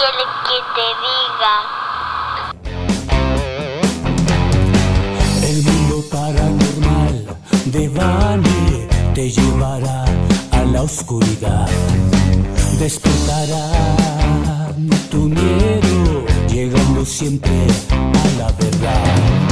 quiere que te diga? El mundo paranormal de Vane te llevará a la oscuridad. Despertará tu miedo, llegando siempre a la verdad.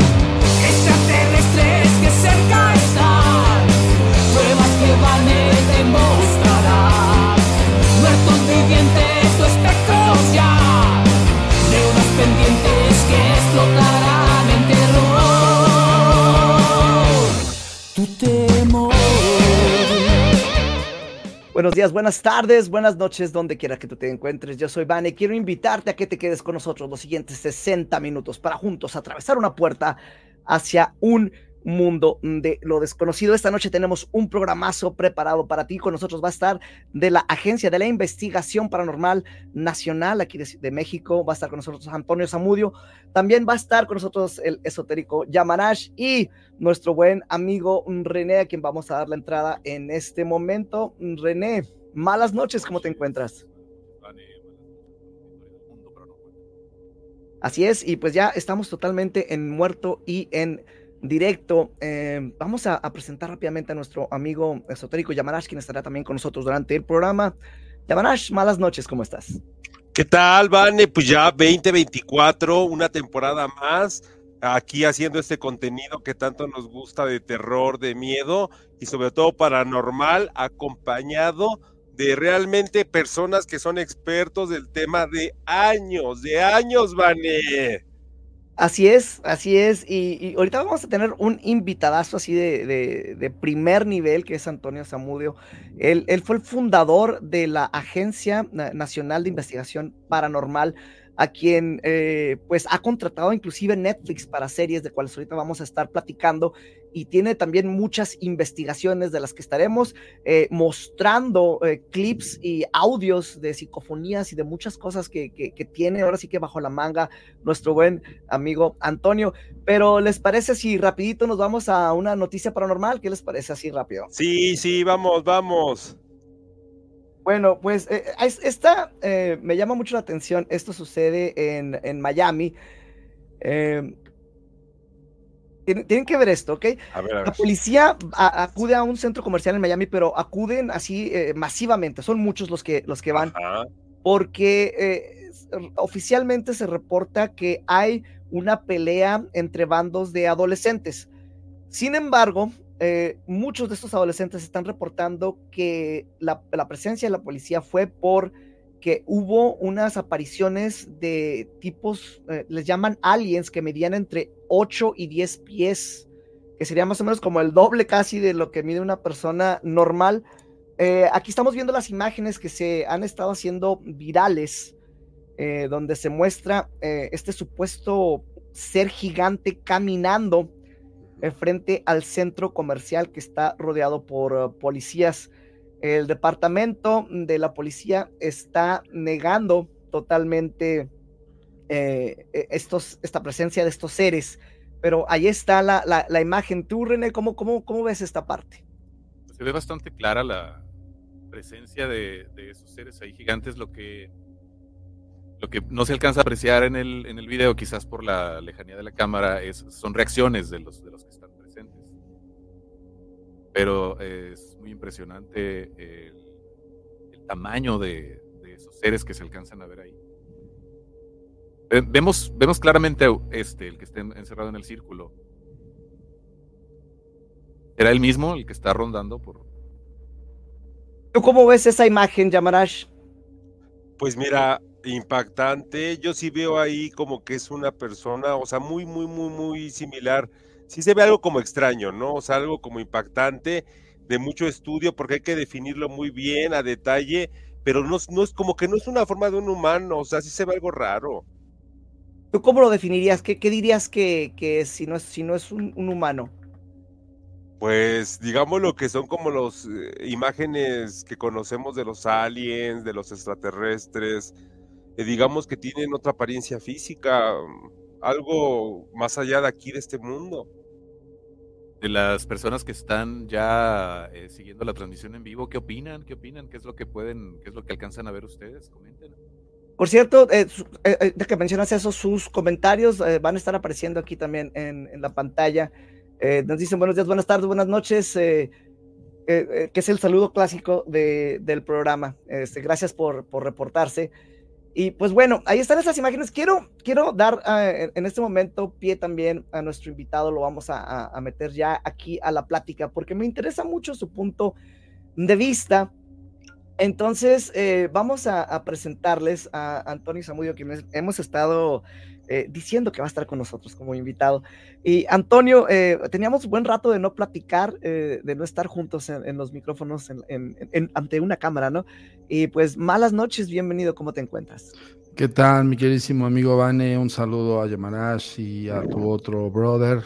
Buenos días, buenas tardes, buenas noches, donde quiera que tú te encuentres. Yo soy Vane. Quiero invitarte a que te quedes con nosotros los siguientes 60 minutos para juntos atravesar una puerta hacia un mundo de lo desconocido. Esta noche tenemos un programazo preparado para ti. Con nosotros va a estar de la Agencia de la Investigación Paranormal Nacional aquí de, de México. Va a estar con nosotros Antonio Zamudio. También va a estar con nosotros el esotérico Yamanash y nuestro buen amigo René, a quien vamos a dar la entrada en este momento. René, malas noches, ¿cómo te encuentras? Así es, y pues ya estamos totalmente en muerto y en directo. Eh, vamos a, presentar rápidamente a nuestro amigo esotérico Yamanash, quien estará también con nosotros durante el programa. Yamanash, malas noches, ¿cómo estás? ¿Qué tal, Vane? Pues ya 2024, una temporada más, aquí haciendo este contenido que tanto nos gusta de terror, de miedo y sobre todo paranormal, acompañado de realmente personas que son expertos del tema de años, de años, Vane. Así es, así es. Y, y, ahorita vamos a tener un invitadazo así de, de, primer nivel, que es Antonio Zamudio. Él, él, fue el fundador de la Agencia Nacional de Investigación Paranormal, a quien eh, pues ha contratado inclusive Netflix para series de cuales ahorita vamos a estar platicando y tiene también muchas investigaciones de las que estaremos eh, mostrando eh, clips y audios de psicofonías y de muchas cosas que, que, que, tiene ahora sí que bajo la manga nuestro buen amigo Antonio. Pero ¿les parece si rapidito nos vamos a una noticia paranormal? ¿Qué les parece así rápido? Sí, sí, vamos, vamos. Bueno, pues eh, esta eh, me llama mucho la atención. Esto sucede en, en Miami. Eh, tienen, tienen, que ver esto, ¿ok? A ver, a ver. La policía a, acude a un centro comercial en Miami, pero acuden así eh, masivamente. Son muchos los que, los que van. Ajá. Porque eh, oficialmente se reporta que hay una pelea entre bandos de adolescentes. Sin embargo, eh, muchos de estos adolescentes están reportando que la, presencia de la policía fue por que hubo unas apariciones de tipos, eh, les llaman aliens, que medían entre 8 y 10 pies, que sería más o menos como el doble casi de lo que mide una persona normal. Eh, aquí estamos viendo las imágenes que se han estado haciendo virales, donde se muestra este supuesto ser gigante caminando frente al centro comercial que está rodeado por uh, policías. El departamento de la policía está negando totalmente eh, estos, esta presencia de estos seres, pero ahí está la, imagen. Tú, René, ¿cómo, cómo, ¿cómo, ves esta parte? Se ve bastante clara la presencia de, de esos seres ahí gigantes, lo que lo que no se alcanza a apreciar en el, en el video, quizás por la lejanía de la cámara, es, son reacciones de los, de los que están presentes. Pero es muy impresionante el, el tamaño de, de, esos seres que se alcanzan a ver ahí. Vemos, vemos claramente este, el que está encerrado en el círculo. ¿Era el mismo el que está rondando por... ¿Tú cómo ves esa imagen, Yamarash? Pues mira, impactante. Yo sí veo ahí como que es una persona, o sea, muy, muy, muy, muy similar. Sí se ve algo como extraño, ¿no? O sea, algo como impactante, de mucho estudio, porque hay que definirlo muy bien, a detalle, pero no, no es como que no es una forma de un humano, o sea, sí se ve algo raro. ¿Tú cómo lo definirías? ¿Qué, qué dirías que, si no es, si no es un, un humano? Pues digamos lo que son como las eh, imágenes que conocemos de los aliens, de los extraterrestres, eh, digamos que tienen otra apariencia física, algo más allá de aquí, de este mundo. De las personas que están ya eh, siguiendo la transmisión en vivo, ¿qué opinan? ¿Qué opinan? ¿Qué es lo que pueden, qué es lo que alcanzan a ver ustedes? Comenten. Por cierto, eh, su- eh, de que mencionas eso, sus comentarios eh, van a estar apareciendo aquí también en, en la pantalla. Eh, nos dicen buenos días, buenas tardes, buenas noches, eh, eh, eh, que es el saludo clásico de- del programa. Este, gracias por, por reportarse. Y pues bueno, ahí están esas imágenes. Quiero, quiero dar eh, en- este momento pie también a nuestro invitado, lo vamos a, a- meter ya aquí a la plática, porque me interesa mucho su punto de vista. Entonces, eh, vamos a, a presentarles a Antonio Zamudio, que mes- hemos estado eh, diciendo que va a estar con nosotros como invitado. Y Antonio, eh, teníamos buen rato de no platicar, eh, de no estar juntos en, en los micrófonos en- en- en- ante una cámara, ¿no? Y pues, malas noches, bienvenido, ¿cómo te encuentras? ¿Qué tal, mi queridísimo amigo Vane? Un saludo a Yamarash y a tu otro brother.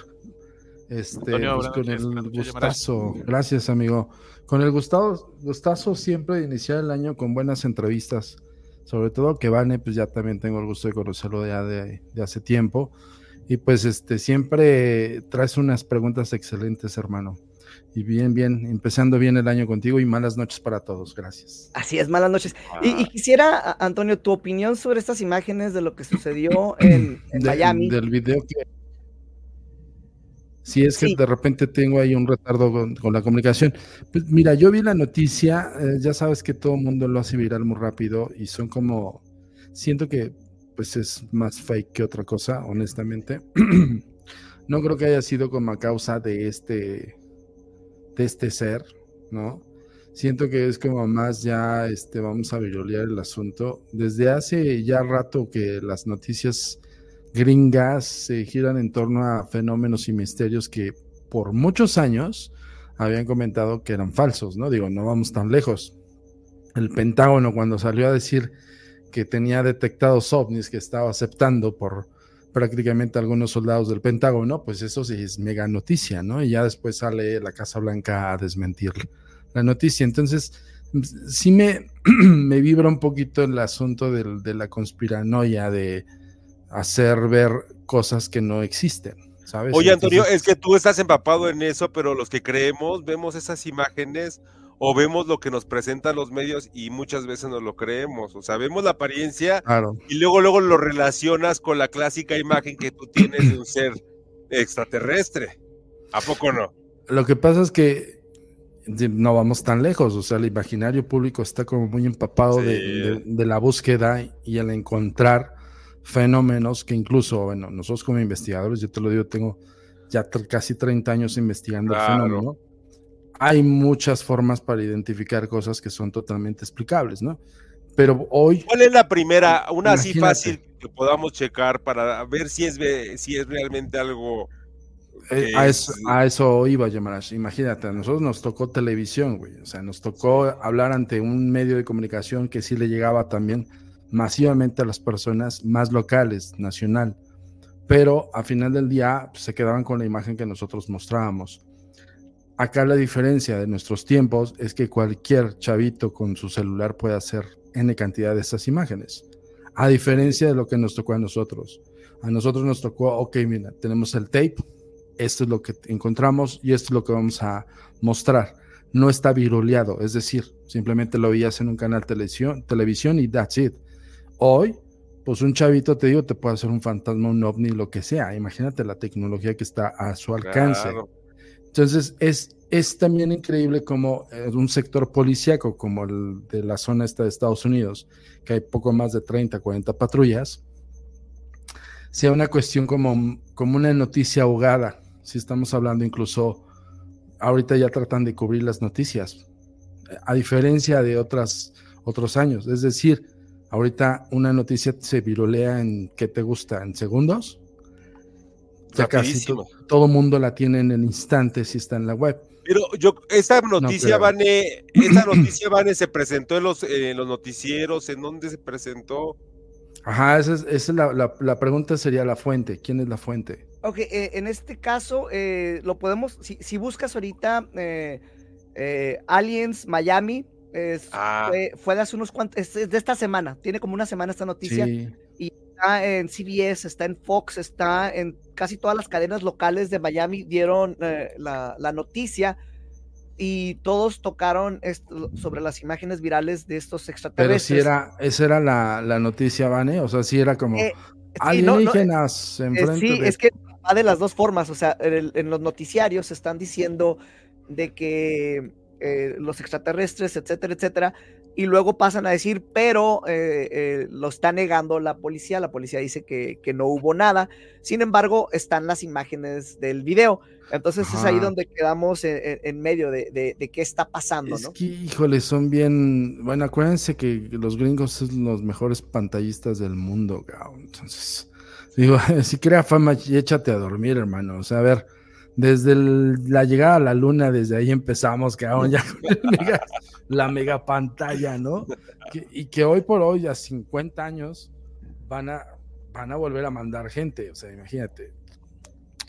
Este, Antonio, pues, con noches, el gustazo, gracias amigo. Con el gustado, gustazo siempre de iniciar el año con buenas entrevistas. Sobre todo que Vane, pues ya también tengo el gusto de conocerlo ya de, de hace tiempo. Y pues este, siempre traes unas preguntas excelentes, hermano. Y bien, bien, empezando bien el año contigo y malas noches para todos. Gracias. Así es, malas noches. Ah. Y, y quisiera, Antonio, tu opinión sobre estas imágenes de lo que sucedió en, en de- Miami. Del video que. Si es que Sí. de repente tengo ahí un retardo con, con la comunicación. Pues mira, yo vi la noticia, eh, ya sabes que todo el mundo lo hace viral muy rápido y son como. Siento que pues es más fake que otra cosa, honestamente. no creo que haya sido como a causa de este. de este ser, ¿no? Siento que es como más ya, este, vamos a virolear el asunto. Desde hace ya rato que las noticias gringas se giran en torno a fenómenos y misterios que por muchos años habían comentado que eran falsos, ¿no? Digo, no vamos tan lejos. El Pentágono cuando salió a decir que tenía detectados ovnis que estaba aceptando por prácticamente algunos soldados del Pentágono, pues eso sí es mega noticia, ¿no? Y ya después sale la Casa Blanca a desmentir la noticia. Entonces, sí me, me vibra un poquito el asunto de la conspiranoia, de hacer ver cosas que no existen, ¿sabes? Oye, Antonio, Entonces, es que tú estás empapado en eso, pero los que creemos, vemos esas imágenes o vemos lo que nos presentan los medios y muchas veces no lo creemos. O sea, vemos la apariencia Claro, y luego, luego lo relacionas con la clásica imagen que tú tienes de un ser extraterrestre. ¿A poco no? lo que pasa es que no vamos tan lejos, o sea, el imaginario público está como muy empapado de- de la búsqueda y el encontrar fenómenos que incluso, bueno, nosotros como investigadores, yo te lo digo, tengo ya casi 30 años investigando Claro. el fenómeno. Hay muchas formas para identificar cosas que son totalmente explicables, ¿no? Pero hoy, ¿Cuál es la primera, una así fácil que podamos checar para ver si es, si es realmente algo Eh, a, es- eso, a eso iba Yamarash. Imagínate, a nosotros nos tocó televisión, güey. O sea, nos tocó hablar ante un medio de comunicación que sí le llegaba también masivamente a las personas más locales, nacional. Pero a final del día pues, se quedaban con la imagen que nosotros mostrábamos. Acá la diferencia de nuestros tiempos es que cualquier chavito con su celular puede hacer N cantidad de esas imágenes. A diferencia de lo que nos tocó a nosotros. A nosotros nos tocó, ok, mira, tenemos el tape, esto es lo que encontramos y esto es lo que vamos a mostrar. No está viruleado, es decir, simplemente lo veías en un canal televisión, televisión y that's it. Hoy, pues un chavito, te digo, te puede hacer un fantasma, un ovni, lo que sea. Imagínate la tecnología que está a su alcance. Claro. Entonces, es, es también increíble como eh, un sector policíaco como el de la zona esta de Estados Unidos, que hay poco más de 30, 40 patrullas, sea una cuestión como, como una noticia ahogada. Si estamos hablando incluso, ahorita ya tratan de cubrir las noticias, a diferencia de otras, otros años. Es decir, ahorita una noticia se virolea en, ¿qué te gusta? ¿En segundos? Ya casi todo mundo la tiene en el instante si está en la web. Pero yo, esta noticia, creo. Vane, esta noticia, Vane, se presentó en los, en los noticieros, ¿en dónde se presentó? Ajá, esa es, esa es la, la- la pregunta sería la fuente. ¿Quién es la fuente? Ok, eh, en este caso eh, lo podemos, si, si buscas ahorita eh, eh, Aliens Miami, es- Ah. fue, fue de hace unos cuantos, es de esta semana, tiene como una semana esta noticia, Sí, está en CBS, está en Fox, está en casi todas las cadenas locales de Miami, dieron eh, la, la noticia. y todos tocaron esto- sobre las imágenes virales de estos Pero extraterrestres. si era, esa era la, la noticia, Vane, o sea, si era como Eh, sí, no, no, alienígenas Eh, sí, de... es que va de las dos formas. O sea, en, el- en los noticiarios están diciendo de que eh, los extraterrestres, etcétera, etcétera, y luego pasan a decir, pero eh, eh, lo está negando la policía. La policía dice que, que no hubo nada. Sin embargo, están las imágenes del video. Entonces es ahí donde quedamos en, medio de, de- de qué está pasando, Es ¿no? que, híjole, son bien. Bueno, acuérdense que los gringos son los mejores pantallistas del mundo, cabrón. Entonces, digo, si crea fama, y échate a dormir, hermano. O sea, a ver, desde el- la llegada a la luna, desde ahí empezamos, cabrón, ya con mega- la mega pantalla, ¿no? Que- y que hoy por hoy, a 50 años, van a, van a volver a mandar gente. O sea, imagínate.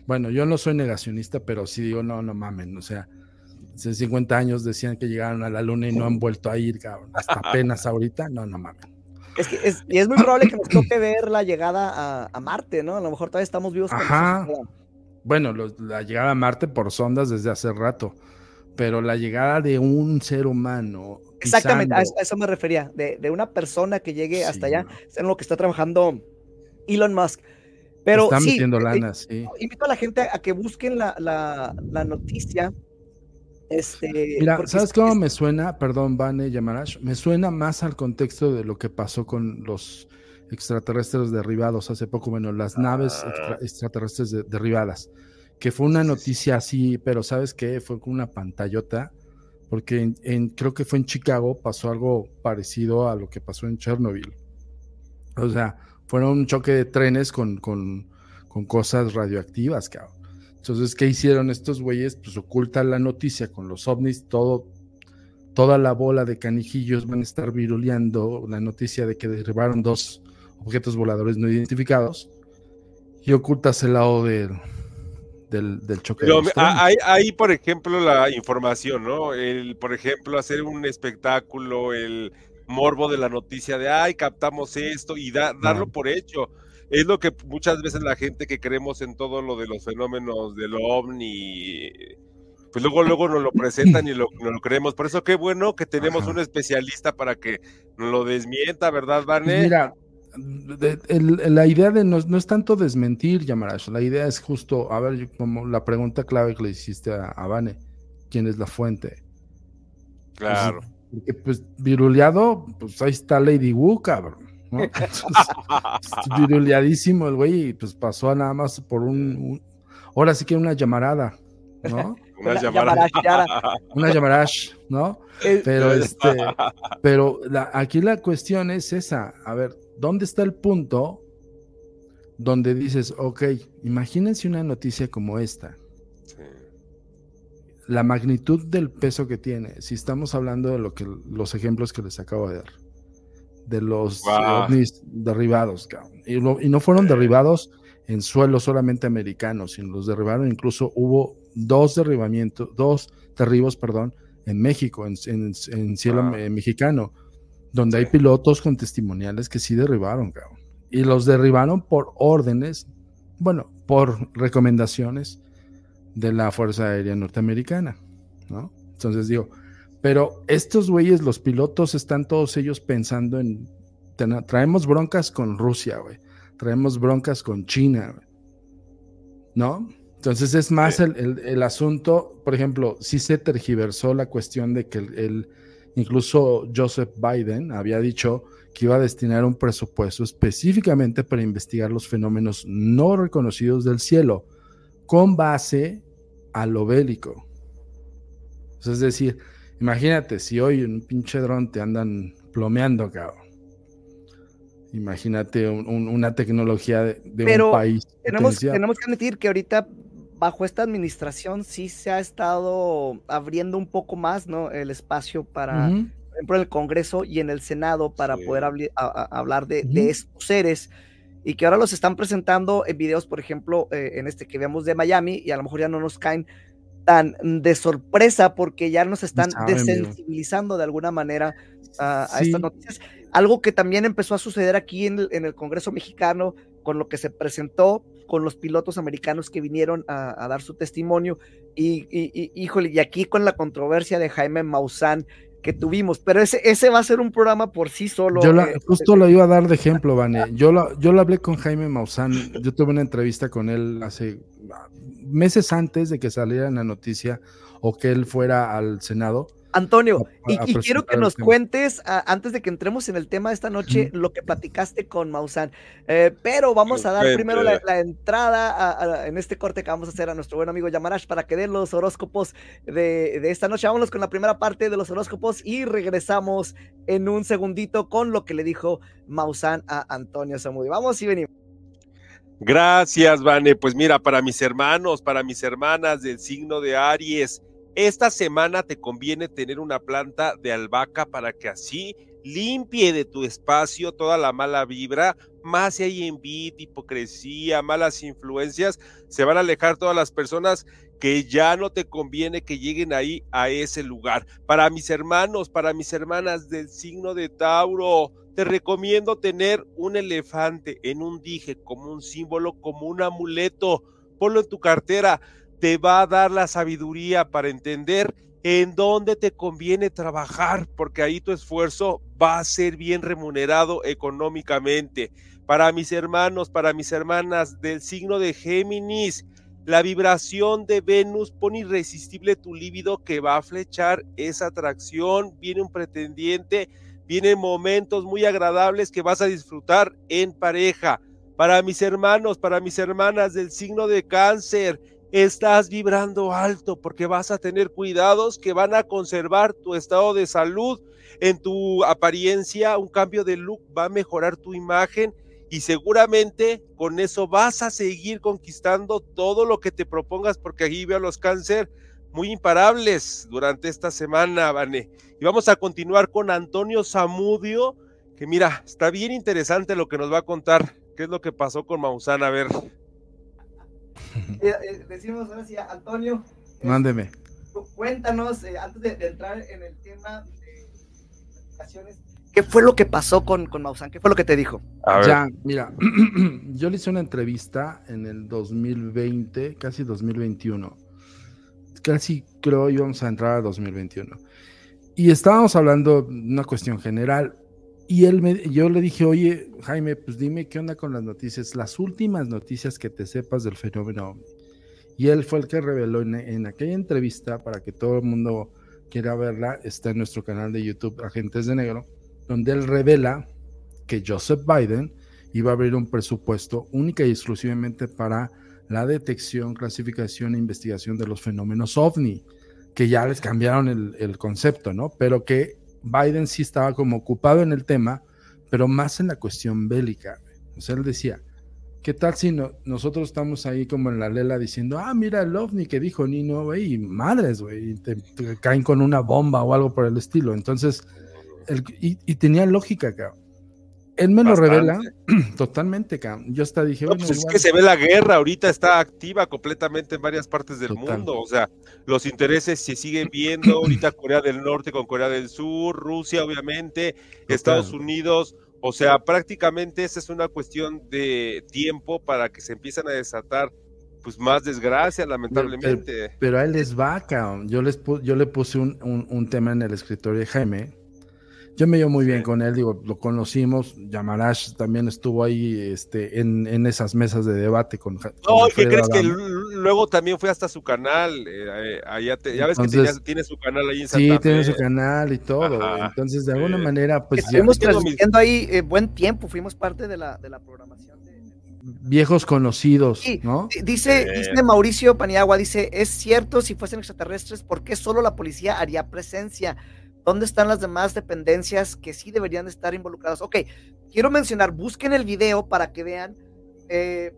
Bueno, yo no soy negacionista, pero sí digo, no, no mamen, o sea hace 50 años decían que llegaron a la luna y no han vuelto a ir, cabrón. Hasta apenas ahorita, no, no mames. Es que es, y es muy probable que nos toque ver la llegada a, a Marte, ¿no? A lo mejor todavía estamos vivos. Ajá. suceda. Bueno, los- la llegada a Marte por sondas desde hace rato, pero la llegada de un ser humano. Exactamente, a pisando- eso, a eso me refería, de, de una persona que llegue hasta allá, es en lo que está trabajando Elon Musk. Pero Está sí, metiendo eh, lana, sí. invito a la gente a que busquen la, la- la noticia. Este, Mira, ¿sabes es- cómo es- me suena? Perdón, Vane Yamarash. Me suena más al contexto de lo que pasó con los extraterrestres derribados hace poco. Bueno, las naves Ah. extra- extraterrestres de- derribadas. Que fue una noticia así, pero ¿sabes qué? Fue con una pantallota. Porque en, en- creo que fue en Chicago, pasó algo parecido a lo que pasó en Chernobyl. O sea, fueron un choque de trenes con, con, con cosas radioactivas, cabrón. Entonces, ¿qué hicieron estos güeyes? Pues ocultan la noticia con los ovnis, todo, toda la bola de canijillos van a estar viruleando la noticia de que derribaron dos objetos voladores no identificados y ocultas el lado del, del, del choque. Pero de los me- trenes. a- hay, hay, por ejemplo, la información, ¿no? El, por ejemplo, hacer un espectáculo, el morbo de la noticia de, ay, captamos esto y da- darlo No. por hecho. Es lo que muchas veces la gente que creemos en todo lo de los fenómenos del ovni, pues luego, luego nos lo presentan y lo, nos lo creemos. Por eso qué bueno que tenemos Ajá. un especialista para que nos lo desmienta, ¿verdad, Vane? mira, de- el- la idea de no, no es tanto desmentir, Yamarash, la idea es justo, a ver, yo- como la pregunta clave que le hiciste a, a Vane, ¿quién es la fuente? claro. Porque pues viruleado, pues ahí está Lady Wu, cabrón. ¿no? Entonces, viruleadísimo el güey y pues pasó a nada más por un, un- ahora sí que una llamarada, ¿no? Una llamarachara. Una llamarash, ¿no? Eh, Pero este, pero la- aquí la cuestión es esa, a ver, ¿dónde está el punto donde dices, ok, imagínense una noticia como esta, Sí. la magnitud del peso que tiene, si estamos hablando de lo que los ejemplos que les acabo de dar, de los ovnis derribados. Y, lo- y no fueron derribados en suelo solamente americanos, sino los derribaron, incluso hubo dos derribamientos, dos derribos, perdón, en México, en, en- en cielo Ah. mexicano, donde hay pilotos con testimoniales que sí derribaron, cabrón. Y los derribaron por órdenes, bueno, por recomendaciones de la Fuerza Aérea Norteamericana, ¿no? Entonces digo, pero estos güeyes, los pilotos, están todos ellos pensando en, "Ten- traemos broncas con Rusia, güey, traemos broncas con China, güey", ¿no? Entonces es más el, el- el asunto, por ejemplo, sí se tergiversó la cuestión de que el, el- incluso Joseph Biden había dicho que iba a destinar un presupuesto específicamente para investigar los fenómenos no reconocidos del cielo, con base a lo bélico. Es decir, imagínate si hoy un pinche dron te andan plomeando, cabrón. Imagínate un- un- una tecnología de, de Pero un país. tenemos, tenemos que admitir que ahorita bajo esta administración sí se ha estado abriendo un poco más, ¿no? El espacio para, Ujú. por ejemplo, en el Congreso y en el Senado para Sí. poder a- a- hablar de, Ujú. de estos seres y que ahora los están presentando en videos, por ejemplo, eh, en este que veamos de Miami y a lo mejor ya no nos caen tan de sorpresa porque ya nos están saben, desensibilizando de alguna manera a, a Sí. estas noticias. Algo que también empezó a suceder aquí en el, en el Congreso mexicano con lo que se presentó con los pilotos americanos que vinieron a, a dar su testimonio. Y, y, y, híjole, y aquí con la controversia de Jaime Maussan que tuvimos, pero ese, ese va a ser un programa por sí solo. Yo la, eh, justo lo iba a dar de ejemplo, Vane. Yo lo, yo lo hablé con Jaime Maussan, yo tuve una entrevista con él hace meses antes de que saliera en la noticia o que él fuera al Senado. Antonio, a- y, a y quiero que nos tema. cuentes, a- antes de que entremos en el tema de esta noche, lo que platicaste con Maussan. Eh, pero vamos a dar primero la, la entrada a- a- en este corte que vamos a hacer a nuestro buen amigo Yamarash para que dé los horóscopos de, de esta noche. Vámonos con la primera parte de los horóscopos y regresamos en un segundito con lo que le dijo Maussan a Antonio Zamudio. Vamos y venimos. Gracias, Vane. Pues mira, para mis hermanos, para mis hermanas del signo de Aries, esta semana te conviene tener una planta de albahaca para que así limpie de tu espacio toda la mala vibra, más si hay envidia, hipocresía, malas influencias, se van a alejar todas las personas que ya no te conviene que lleguen ahí a ese lugar. Para mis hermanos, para mis hermanas del signo de Tauro, te recomiendo tener un elefante en un dije como un símbolo, como un amuleto. Ponlo en tu cartera. Te va a dar la sabiduría para entender en dónde te conviene trabajar, porque ahí tu esfuerzo va a ser bien remunerado económicamente. Para mis hermanos, para mis hermanas del signo de Géminis, la vibración de Venus pone irresistible tu líbido que va a flechar esa atracción. Viene un pretendiente vienen momentos muy agradables que vas a disfrutar en pareja. Para mis hermanos, para mis hermanas del signo de cáncer, estás vibrando alto porque vas a tener cuidados que van a conservar tu estado de salud. En tu apariencia, un cambio de look va a mejorar tu imagen y seguramente con eso vas a seguir conquistando todo lo que te propongas porque aquí veo los cáncer muy imparables durante esta semana, Vane. Y vamos a continuar con Antonio Zamudio, que mira, está bien interesante lo que nos va a contar. ¿Qué es lo que pasó con Maussan? A ver. Eh, eh, decimos ahora sí, Antonio, eh, Mándeme. cu- cuéntanos, eh, antes de, de entrar en el tema de platicaciones, ¿qué fue lo que pasó con, con Maussan? ¿Qué fue lo que te dijo? Ya, mira, yo le hice una entrevista en el 2020, casi 2021. Casi creo íbamos a entrar a 2021. Y estábamos hablando de una cuestión general. Y él me, yo le dije, oye, Jaime, pues dime qué onda con las noticias, las últimas noticias que te sepas del fenómeno. Y él fue el que reveló en, en aquella entrevista, para que todo el mundo quiera verla, está en nuestro canal de YouTube, Agentes de Negro, donde él revela que Joseph Biden iba a abrir un presupuesto única y exclusivamente para la detección, clasificación e investigación de los fenómenos ovni, que ya les cambiaron el, el concepto, ¿no? Pero que Biden sí estaba como ocupado en el tema, pero más en la cuestión bélica. O sea, él decía, ¿qué tal si no- nosotros estamos ahí como en la lela diciendo, ah, mira el ovni que dijo Nino, güey, madres, güey, te, te caen con una bomba o algo por el estilo. Entonces, el- y, y tenía lógica, cabrón. Él me lo revela totalmente. Yo hasta dije, No, bueno, pues es igual- que se ve la guerra, ahorita está activa completamente en varias partes del Total. mundo, o sea, los intereses se siguen viendo, ahorita Corea del Norte con Corea del Sur, Rusia obviamente, Estados Unidos, o sea, prácticamente esa es una cuestión de tiempo para que se empiecen a desatar pues más desgracias, lamentablemente. Pero a él les va. Yo, les pu- yo le puse un, un- un tema en el escritorio de Jaime. Yo me llevo muy bien Sí. con él, digo, lo conocimos. Yamarash también estuvo ahí este, en, en esas mesas de debate con, con No, ¿y qué crees que luego también fue hasta su canal? eh, eh, allá te- ya ves que tenía- tiene su canal ahí en Sí, Santa tiene Fe. su canal y todo. Ajá, Entonces, de alguna sí. manera, pues ya, Estuvimos transmitiendo ahí eh, buen tiempo, fuimos parte de la, de la programación. de- viejos conocidos, Sí. ¿no? Di- Dice, Eh. dice Mauricio Paniagua, dice, es cierto, si fuesen extraterrestres, ¿por qué solo la policía haría presencia? ¿Dónde están las demás dependencias que sí deberían estar involucradas? Ok, quiero mencionar, busquen el video para que vean. eh,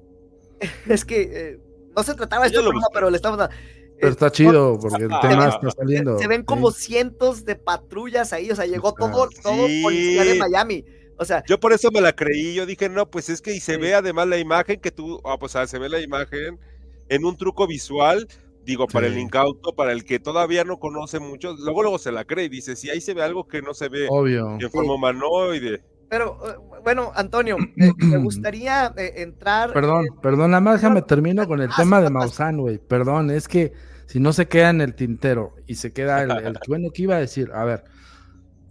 es que eh, no se trataba de este programa, pero le estamos dando. Pero eh, está chido porque el tema está saliendo. se ven sí. como cientos de patrullas ahí, o sea, llegó todo, todo Sí. policía de Miami. O sea, Yo por eso me la creí, yo dije, no, pues es que y se Sí. ve además la imagen que tú, ah, pues ah, se ve la imagen en un truco visual, digo, para el incauto, para el que todavía no conoce mucho, luego luego se la cree y dice, si ahí se ve algo que no se ve Obvio. en forma humanoide. Pero eh, bueno, Antonio, eh, me gustaría eh, entrar. Perdón, perdón, nada más déjame termino con el Ah, tema sí, de. Maussan, güey. Perdón, es que si no se queda en el tintero y se queda el, el- bueno, ¿qué iba a decir? A ver,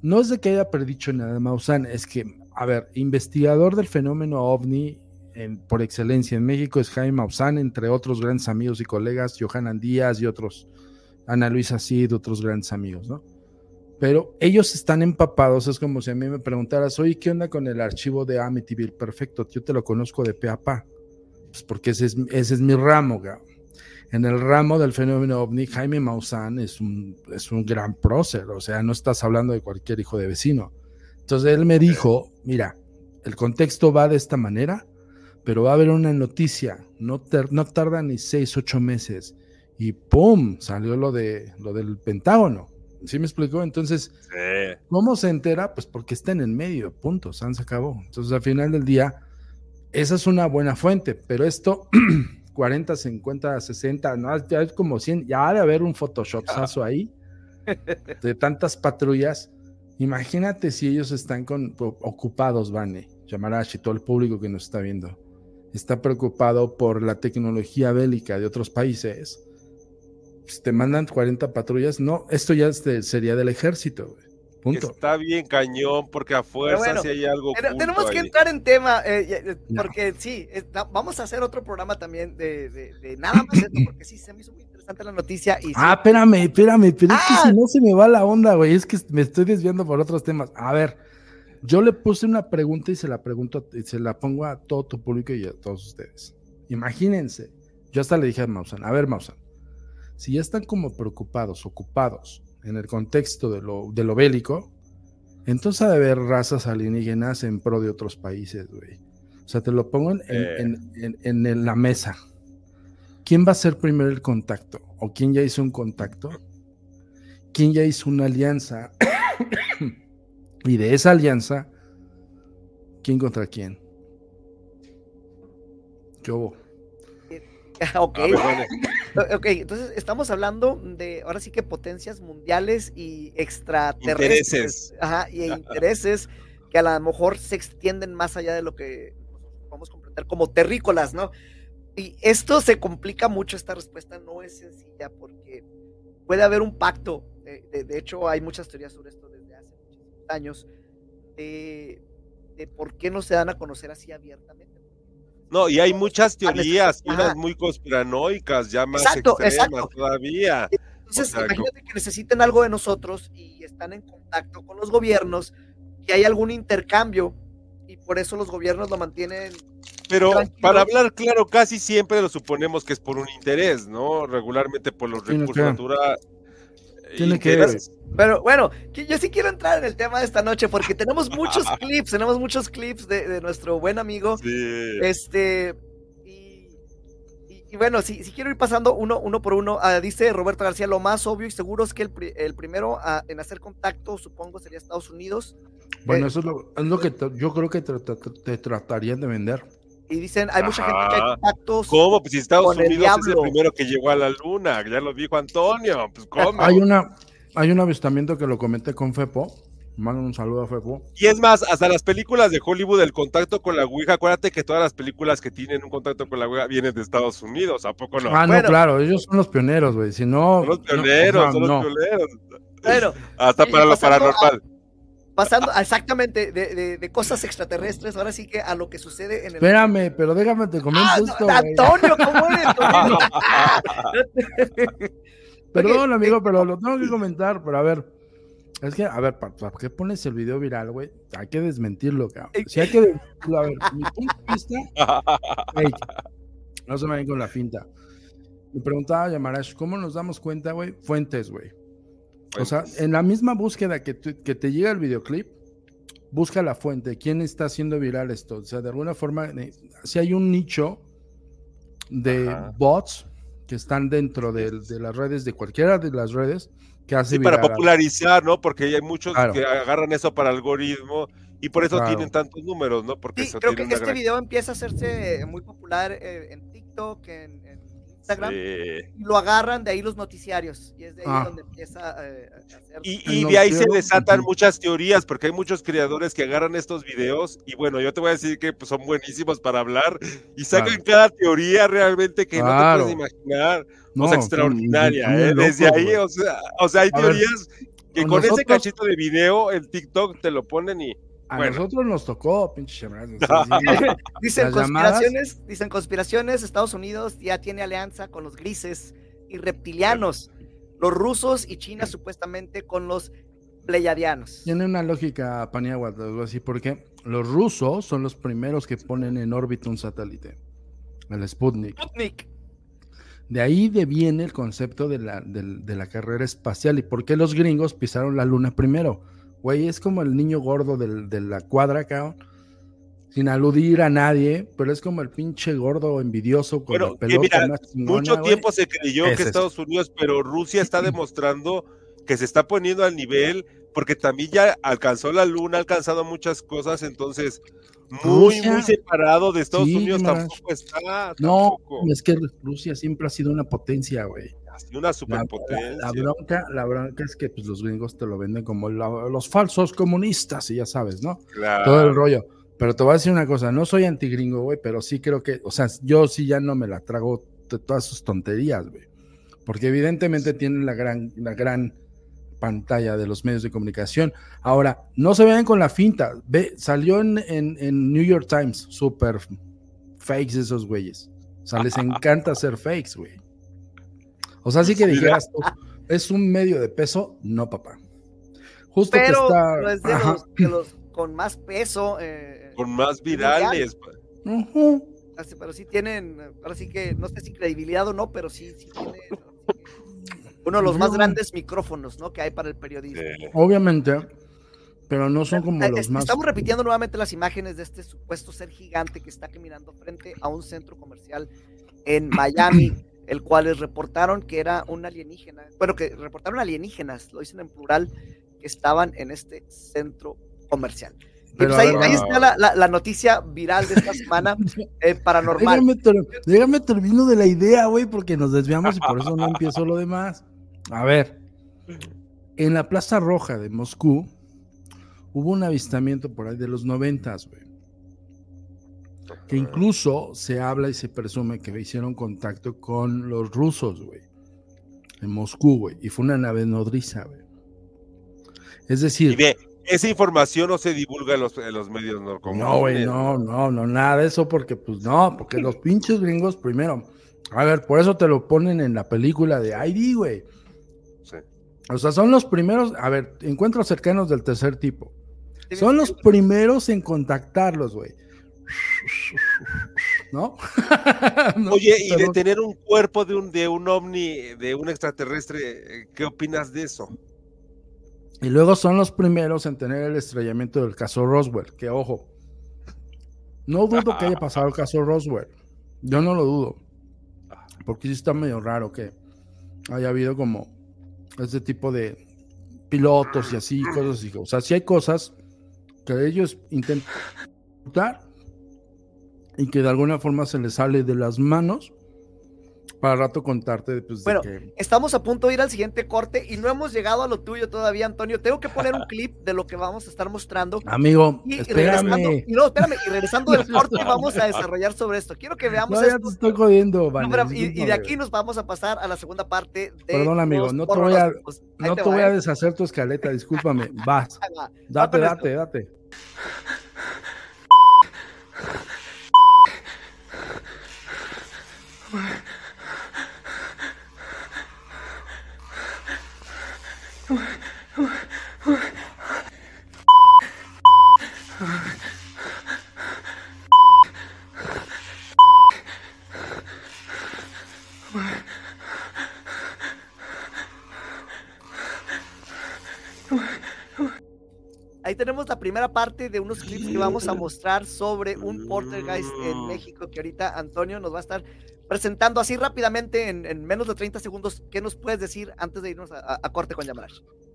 no es de que haya predicho nada de Maussan, es que, a ver, investigador del fenómeno ovni en- por excelencia en México es Jaime Maussan, entre otros grandes amigos y colegas, Johanan Díaz y otros, Ana Luisa Cid, otros grandes amigos, ¿no? Pero ellos están empapados, es como si a mí me preguntaras, oye, ¿qué onda con el archivo de Amityville? Perfecto, yo te lo conozco de pe a pa, pues porque ese es, ese es mi ramo, ga. En el ramo del fenómeno ovni, Jaime Maussan es un, es un gran prócer, o sea, no estás hablando de cualquier hijo de vecino. Entonces él me dijo, mira, el contexto va de esta manera, pero va a haber una noticia, no, no tarda ni seis, ocho meses, y ¡pum! salió lo, de, lo del Pentágono. ¿Sí me explicó? Entonces, Sí. ¿Cómo se entera? Pues porque está en el medio, punto, se se acabó. Entonces, al final del día, esa es una buena fuente, pero esto, 40, 50, 60, no, ya es como 100, ya ha de haber un Photoshopazo ahí de tantas patrullas. Imagínate si ellos están con, ocupados, Vane, Yamarashi, todo el público que nos está viendo, está preocupado por la tecnología bélica de otros países. Pues te mandan 40 patrullas, no, esto ya es de- sería del ejército, güey. Punto. Está bien cañón, porque a fuerza bueno, si hay algo. Pero tenemos que ahí. entrar en tema, eh, eh, No. porque sí, eh, vamos a hacer otro programa también de, de- de nada más esto, porque sí, se me hizo muy interesante la noticia. Y sí, Ah, espérame, espérame, pero es Ah. que si no se me va la onda, güey, es que me estoy desviando por otros temas. A ver, yo le puse una pregunta y se la pregunto y se la pongo a todo tu público y a todos ustedes. Imagínense, yo hasta le dije a Mausan, a ver, Mausan, si ya están como preocupados, ocupados en el contexto de lo, de lo bélico, entonces ha de haber razas alienígenas en pro de otros países, güey. O sea, te lo pongo en, en- Eh. en- en- la mesa. ¿Quién va a ser primero el contacto? ¿O quién ya hizo un contacto? ¿Quién ya hizo una alianza? y de esa alianza, ¿quién contra quién? ¿Qué hubo? ok, A ver, ok, entonces estamos hablando de ahora sí que potencias mundiales y extraterrestres. Intereses. Ajá, y intereses que a lo mejor se extienden más allá de lo que podemos comprender como terrícolas, ¿no? Y esto se complica mucho, esta respuesta no es sencilla porque puede haber un pacto. De, de- de hecho, hay muchas teorías sobre esto años, de, de por qué no se dan a conocer así abiertamente. No, y hay muchas teorías, Ajá. unas muy conspiranoicas, ya más Exacto, extremas exacto. todavía. Entonces, O sea, imagínate que necesiten algo de nosotros y están en contacto con los gobiernos y hay algún intercambio y por eso los gobiernos lo mantienen. Pero Tranquilo. para hablar claro, casi siempre lo suponemos que es por un interés, ¿no? Regularmente por los recursos que- naturales. Tiene que- intereses. Pero bueno, yo sí quiero entrar en el tema de esta noche porque tenemos muchos clips, tenemos muchos clips de, de nuestro buen amigo. Sí. Este, y, y- y bueno, si, si quiero ir pasando uno, uno por uno, ah, dice Roberto García, lo más obvio y seguro es que el, pri- el primero en hacer contacto, supongo, sería Estados Unidos. Bueno, Eh, eso es lo, es lo que te- yo creo que te, te- te tratarían de vender. Y dicen, hay mucha gente que hay contactos. ¿Cómo? Pues si Estados el Unidos es el primero que llegó a la luna, ya lo dijo Antonio. Pues ¿cómo? Hay una, hay un avistamiento que lo comenté con Fepo. Mando un saludo a Fepo. Y es más, hasta las películas de Hollywood, el contacto con la Ouija, acuérdate que todas las películas que tienen un contacto con la Ouija vienen de Estados Unidos, ¿a poco no? Ah, no, claro, ellos son los pioneros, güey. Si no. son los no, pioneros, son los no. pioneros. Bueno, Hasta para lo a- paranormal. Pasando exactamente de, de- de cosas extraterrestres, ahora sí que a lo que sucede en el. Espérame, pero déjame te comento Ah, no, esto, güey. Antonio, ¿cómo eres? Perdón, amigo, eh, pero lo tengo que comentar, pero a ver. Es que, a ver, ¿para, qué pones el video viral, güey? Hay que desmentirlo, cabrón. Eh, Si hay que desmentirlo, a ver, mi punto de vista, fake. no se me vayan con la finta. Me preguntaba Yamarash, ¿cómo nos damos cuenta, güey? Fuentes, güey. O sea, en la misma búsqueda que, tú- que te llega el videoclip, busca la fuente, quién está haciendo viral esto. O sea, de alguna forma, eh, si hay un nicho de Ajá. bots que están dentro de, de las redes, de cualquiera de las redes, que hace Sí, para viral. popularizar, ¿no? Porque hay muchos Claro. que agarran eso para algoritmo y por eso Claro. tienen tantos números, ¿no? Porque Sí, creo que este gran- video empieza a hacerse muy popular eh, en TikTok, en, en Instagram, Sí. y lo agarran de ahí los noticiarios. Y es de ahí Ah. donde empieza eh, a hacer. Y, de ahí se desatan muchas teorías, porque hay muchos creadores que agarran estos videos y bueno, yo te voy a decir que pues, son buenísimos para hablar y sacan Claro. cada teoría realmente que no te puedes imaginar. No, o sea, son extraordinaria. muy ¿eh? Desde ahí, o sea, o sea, hay A ver, teorías que con ese cachito de video, el TikTok te lo ponen y A Bueno. nosotros nos tocó, pinche Dicen llamadas- conspiraciones, dicen conspiraciones, Estados Unidos ya tiene alianza con los grises y reptilianos, los rusos y China supuestamente con los pleyadianos. Tiene una lógica, Paniagua, te voy a decir, porque los rusos son los primeros que ponen en órbita un satélite, el Sputnik. Sputnik. De ahí deviene el concepto de la, de la carrera espacial y por qué los gringos pisaron la luna primero. Güey, es como el niño gordo del- de la cuadra, cabrón. Sin aludir a nadie, pero es como el pinche gordo envidioso con Bueno, la pelota mira, más chingona, mucho güey. tiempo se creyó que es. Estados Unidos, pero Rusia está demostrando que se está poniendo al nivel, porque también ya alcanzó la luna, ha alcanzado muchas cosas, entonces muy, Rusia- muy separado de Estados Sí, Unidos tampoco está, No, tampoco. es que Rusia siempre ha sido una potencia, güey. Así una superpotencia. la- la bronca, la bronca es que pues, los gringos te lo venden como la- los falsos comunistas, y ya sabes, ¿no? claro. Todo el rollo. Pero te voy a decir una cosa, no soy antigringo, güey, pero sí creo que, o sea, yo sí ya no me la trago todas sus tonterías, güey. Porque evidentemente tienen la gran, la gran pantalla de los medios de comunicación. Ahora, no se vean con la finta. Ve, salió en, en- en New York Times, super fakes esos güeyes. O sea, les encanta hacer fakes, güey. O sea, sí que dijeras tú, ¿es un medio de peso? No, papá. Justo que Pero está... no es de los, de los con más peso. eh, Con más virales. Así- pero sí tienen, ahora sí que no sé si credibilidad o no, pero sí, sí tienen uno de los más grandes micrófonos ¿no? que hay para el periodismo. Obviamente, pero no son como Eh, los más. Estamos repitiendo nuevamente las imágenes de este supuesto ser gigante que está caminando frente a un centro comercial en Miami, el cual les reportaron que era un alienígena. Bueno, que reportaron alienígenas, lo dicen en plural, que estaban en este centro comercial. Y pues ahí, ver, ahí wow. está la, la- la noticia viral de esta semana eh, paranormal. Déjame, ter- déjame termino de la idea, güey, porque nos desviamos y por eso no empiezo lo demás. A ver, en la Plaza Roja de Moscú hubo un avistamiento por ahí de los noventas, güey. Que incluso se habla y se presume que hicieron contacto con los rusos, güey. En Moscú, güey. Y fue una nave nodriza, güey. Es Y decir, ve, esa información no se divulga en los, en los medios no No, güey, no, no, no, nada de eso, porque pues no, porque los pinches gringos primero, a ver, por eso te lo ponen en la película de ID, güey. Sí. O sea, son los primeros, a ver, encuentros cercanos del tercer tipo. Son los primeros en contactarlos, güey. ¿No? No, Oye, y de tener un cuerpo de un, de un ovni, de un extraterrestre, eh, ¿qué opinas de eso? Y luego son los primeros en tener el estrellamiento del caso Roswell, que ojo, no dudo que haya pasado el caso Roswell, yo no lo dudo, porque sí está medio raro que haya habido como este tipo de pilotos y así, cosas así, o sea, sí hay cosas que ellos intentan y que de alguna forma se les sale de las manos para rato contarte pues, de Bueno, que... Estamos a punto de ir al siguiente corte y no hemos llegado a lo tuyo todavía, Antonio. Tengo que poner un clip de lo que vamos a estar mostrando. Amigo, Y espérame. y no, espérame, y regresando del corte vamos a desarrollar sobre esto. Quiero que veamos No, ya te esto. estoy jodiendo, No, espérame, y- y, de aquí nos vamos a pasar a la segunda parte de Perdón, amigo, no te voy a- No te voy a ¿eh? deshacer tu escaleta, discúlpame. Vas, date, date, date. Tenemos la primera parte de unos clips que vamos a mostrar sobre un poltergeist en México que ahorita Antonio nos va a estar presentando así rápidamente en, en menos de 30 segundos. ¿Qué nos puedes decir antes de irnos a, a- a corte con llamar?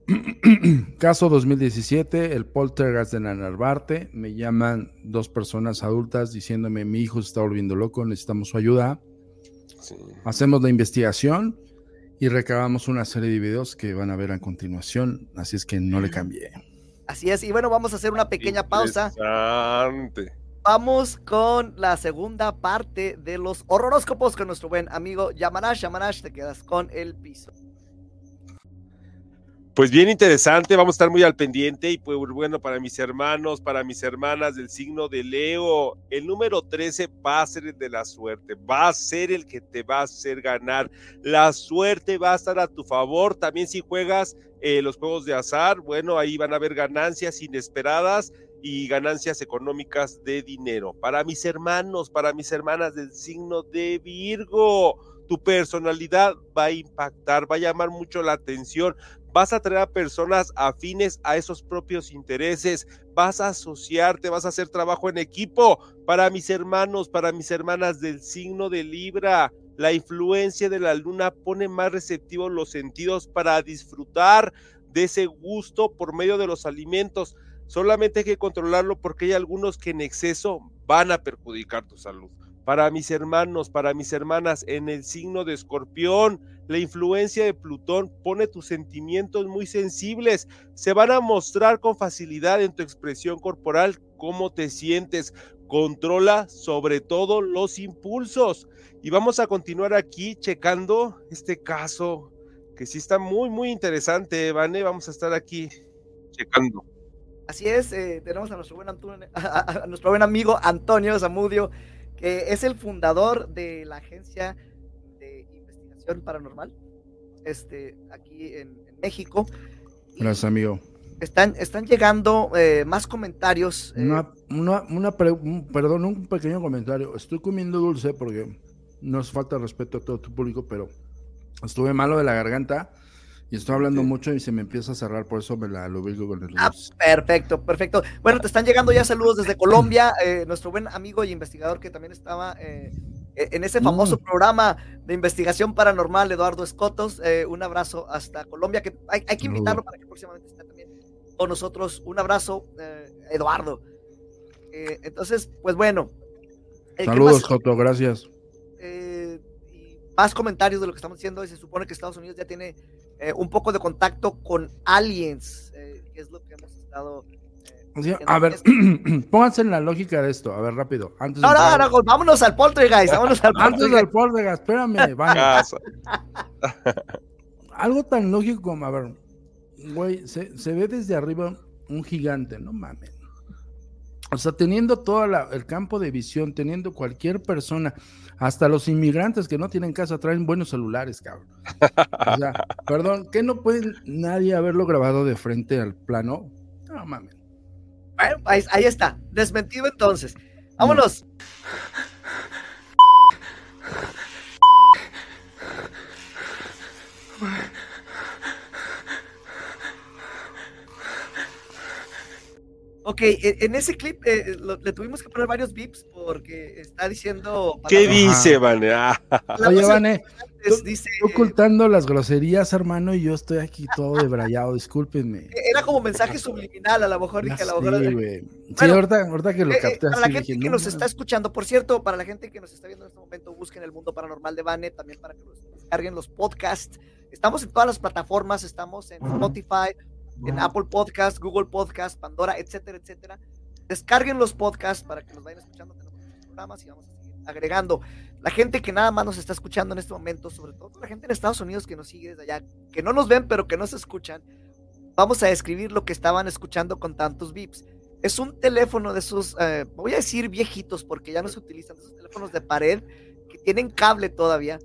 Caso 2017, el poltergeist de Narvarte. Me llaman dos personas adultas diciéndome, mi hijo se está volviendo loco, necesitamos su ayuda. Sí. hacemos la investigación y recabamos una serie de videos que van a ver a continuación, así es que no le cambié. Así es, y bueno, vamos a hacer una pequeña pausa. Vamos con la segunda parte de los horroróscopos con nuestro buen amigo Yamanash. Yamanash, te quedas con el piso. Pues bien interesante, vamos a estar muy al pendiente y pues bueno, para mis hermanos, para mis hermanas del signo de Leo, el número 13 va a ser el de la suerte, va a ser el que te va a hacer ganar. La suerte va a estar a tu favor, también si juegas eh, los juegos de azar, bueno, ahí van a haber ganancias inesperadas y ganancias económicas de dinero. Para mis hermanos, para mis hermanas del signo de Virgo, tu personalidad va a impactar, va a llamar mucho la atención, vas a traer a personas afines a esos propios intereses, vas a asociarte, vas a hacer trabajo en equipo. Para mis hermanos, para mis hermanas del signo de Libra, la influencia de la luna pone más receptivos los sentidos para disfrutar de ese gusto por medio de los alimentos. Solamente hay que controlarlo porque hay algunos que en exceso van a perjudicar tu salud. Para mis hermanos, para mis hermanas, en el signo de escorpión, la influencia de Plutón pone tus sentimientos muy sensibles. Se van a mostrar con facilidad en tu expresión corporal cómo te sientes. Controla sobre todo los impulsos. Y vamos a continuar aquí checando este caso que sí está muy, muy interesante, Vane. Vamos a estar aquí checando. Así es, eh, tenemos a nuestro, buen Antonio- a, a nuestro buen amigo Antonio Zamudio, que es el fundador de la agencia de investigación paranormal, este, aquí en, en México. Gracias, amigo. Están, están llegando eh, más comentarios. eh, Una, una, una pre- un- perdón, un pequeño comentario. Estoy comiendo dulce porque nos falta respeto a todo tu público, pero estuve malo de la garganta y estoy hablando Sí. mucho y se me empieza a cerrar, por eso me la lo ubico con el Ah. Perfecto, perfecto. Bueno, te están llegando ya saludos desde Colombia. eh, nuestro buen amigo y investigador que también estaba eh, en ese famoso Mm. programa de investigación paranormal, Eduardo Escotos. eh, un abrazo hasta Colombia, que hay, hay que invitarlo para que próximamente esté también con nosotros. Un abrazo, eh, Eduardo. Entonces, pues bueno. eh, ¿qué Saludos? Joto, gracias. eh, y más comentarios de lo que estamos diciendo. y Se supone que Estados Unidos ya tiene eh, un poco de contacto con aliens, eh, que es lo que hemos estado. eh, a ver, es- pónganse en la lógica de esto. A ver, rápido. Antes No, no, entrar- no, vámonos al poltergeist, vámonos al Antes poltergeist. del Poltergeist, espérame. Casa. Algo tan lógico como, a ver, güey, se, se ve desde arriba un gigante, no mames. O sea, teniendo todo la- el campo de visión, teniendo cualquier persona, hasta los inmigrantes que no tienen casa traen buenos celulares, cabrón. O sea, perdón, que no puede nadie haberlo grabado de frente al plano? No mames. Bueno, ahí, ahí está, desmentido entonces. Vámonos. Ok, e- en ese clip eh, lo- le tuvimos que poner varios bips porque está diciendo. ¿Qué dice, Vane? Ah, Oye, Vane, dice. ocultando las groserías, hermano, y yo estoy aquí todo debrayado, discúlpenme. eh, Era como mensaje subliminal, a lo mejor Ya dije, a lo mejor. sé, güey. Sí, Bueno, ahorita, ahorita que lo Eh, eh, capté para así, la dije, gente que no nos está escuchando, por cierto, para la gente que nos está viendo en este momento, busquen el mundo paranormal de Bane, también para que los descarguen los podcasts. Estamos en todas las plataformas, estamos en Spotify, en Apple Podcast, Google Podcast, Pandora, etcétera, etcétera. Descarguen los podcasts para que los vayan escuchando. Tenemos programas y vamos a seguir agregando. La gente que nada más nos está escuchando en este momento, sobre todo la gente en Estados Unidos que nos sigue desde allá, que no nos ven, pero que nos escuchan, vamos a describir lo que estaban escuchando con tantos bips. Es un teléfono de esos, eh, voy a decir viejitos porque ya no se utilizan, esos teléfonos de pared que tienen cable todavía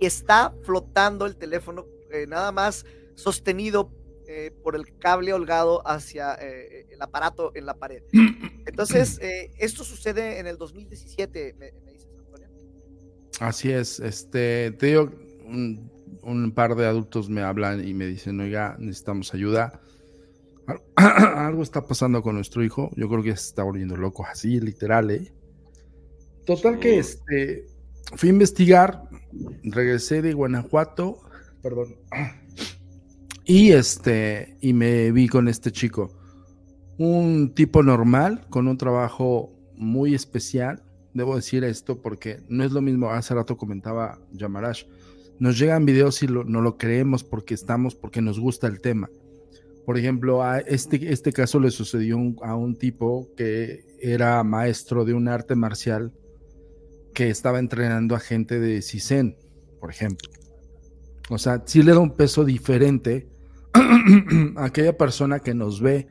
y está flotando el teléfono eh, nada más sostenido eh, por el cable holgado hacia eh, el aparato en la pared. Entonces, eh, esto sucede en el 2017, me, me dices, Antonio. Así es, este, te digo, un, un par de adultos me hablan y me dicen, oiga, necesitamos ayuda. Al- Algo está pasando con nuestro hijo. Yo creo que se está volviendo loco, así, literal, ¿eh? Total Sí. que este, fui a investigar, regresé de Guanajuato, perdón, y este, y me vi con este chico. Un tipo normal, con un trabajo muy especial, debo decir esto porque no es lo mismo, hace rato comentaba Yamarash, nos llegan videos y lo- no lo creemos porque estamos, porque nos gusta el tema. Por ejemplo, a este, este caso le sucedió a un tipo que era maestro de un arte marcial que estaba entrenando a gente de CISEN, por ejemplo. O sea, sí le da un peso diferente aquella persona que nos ve,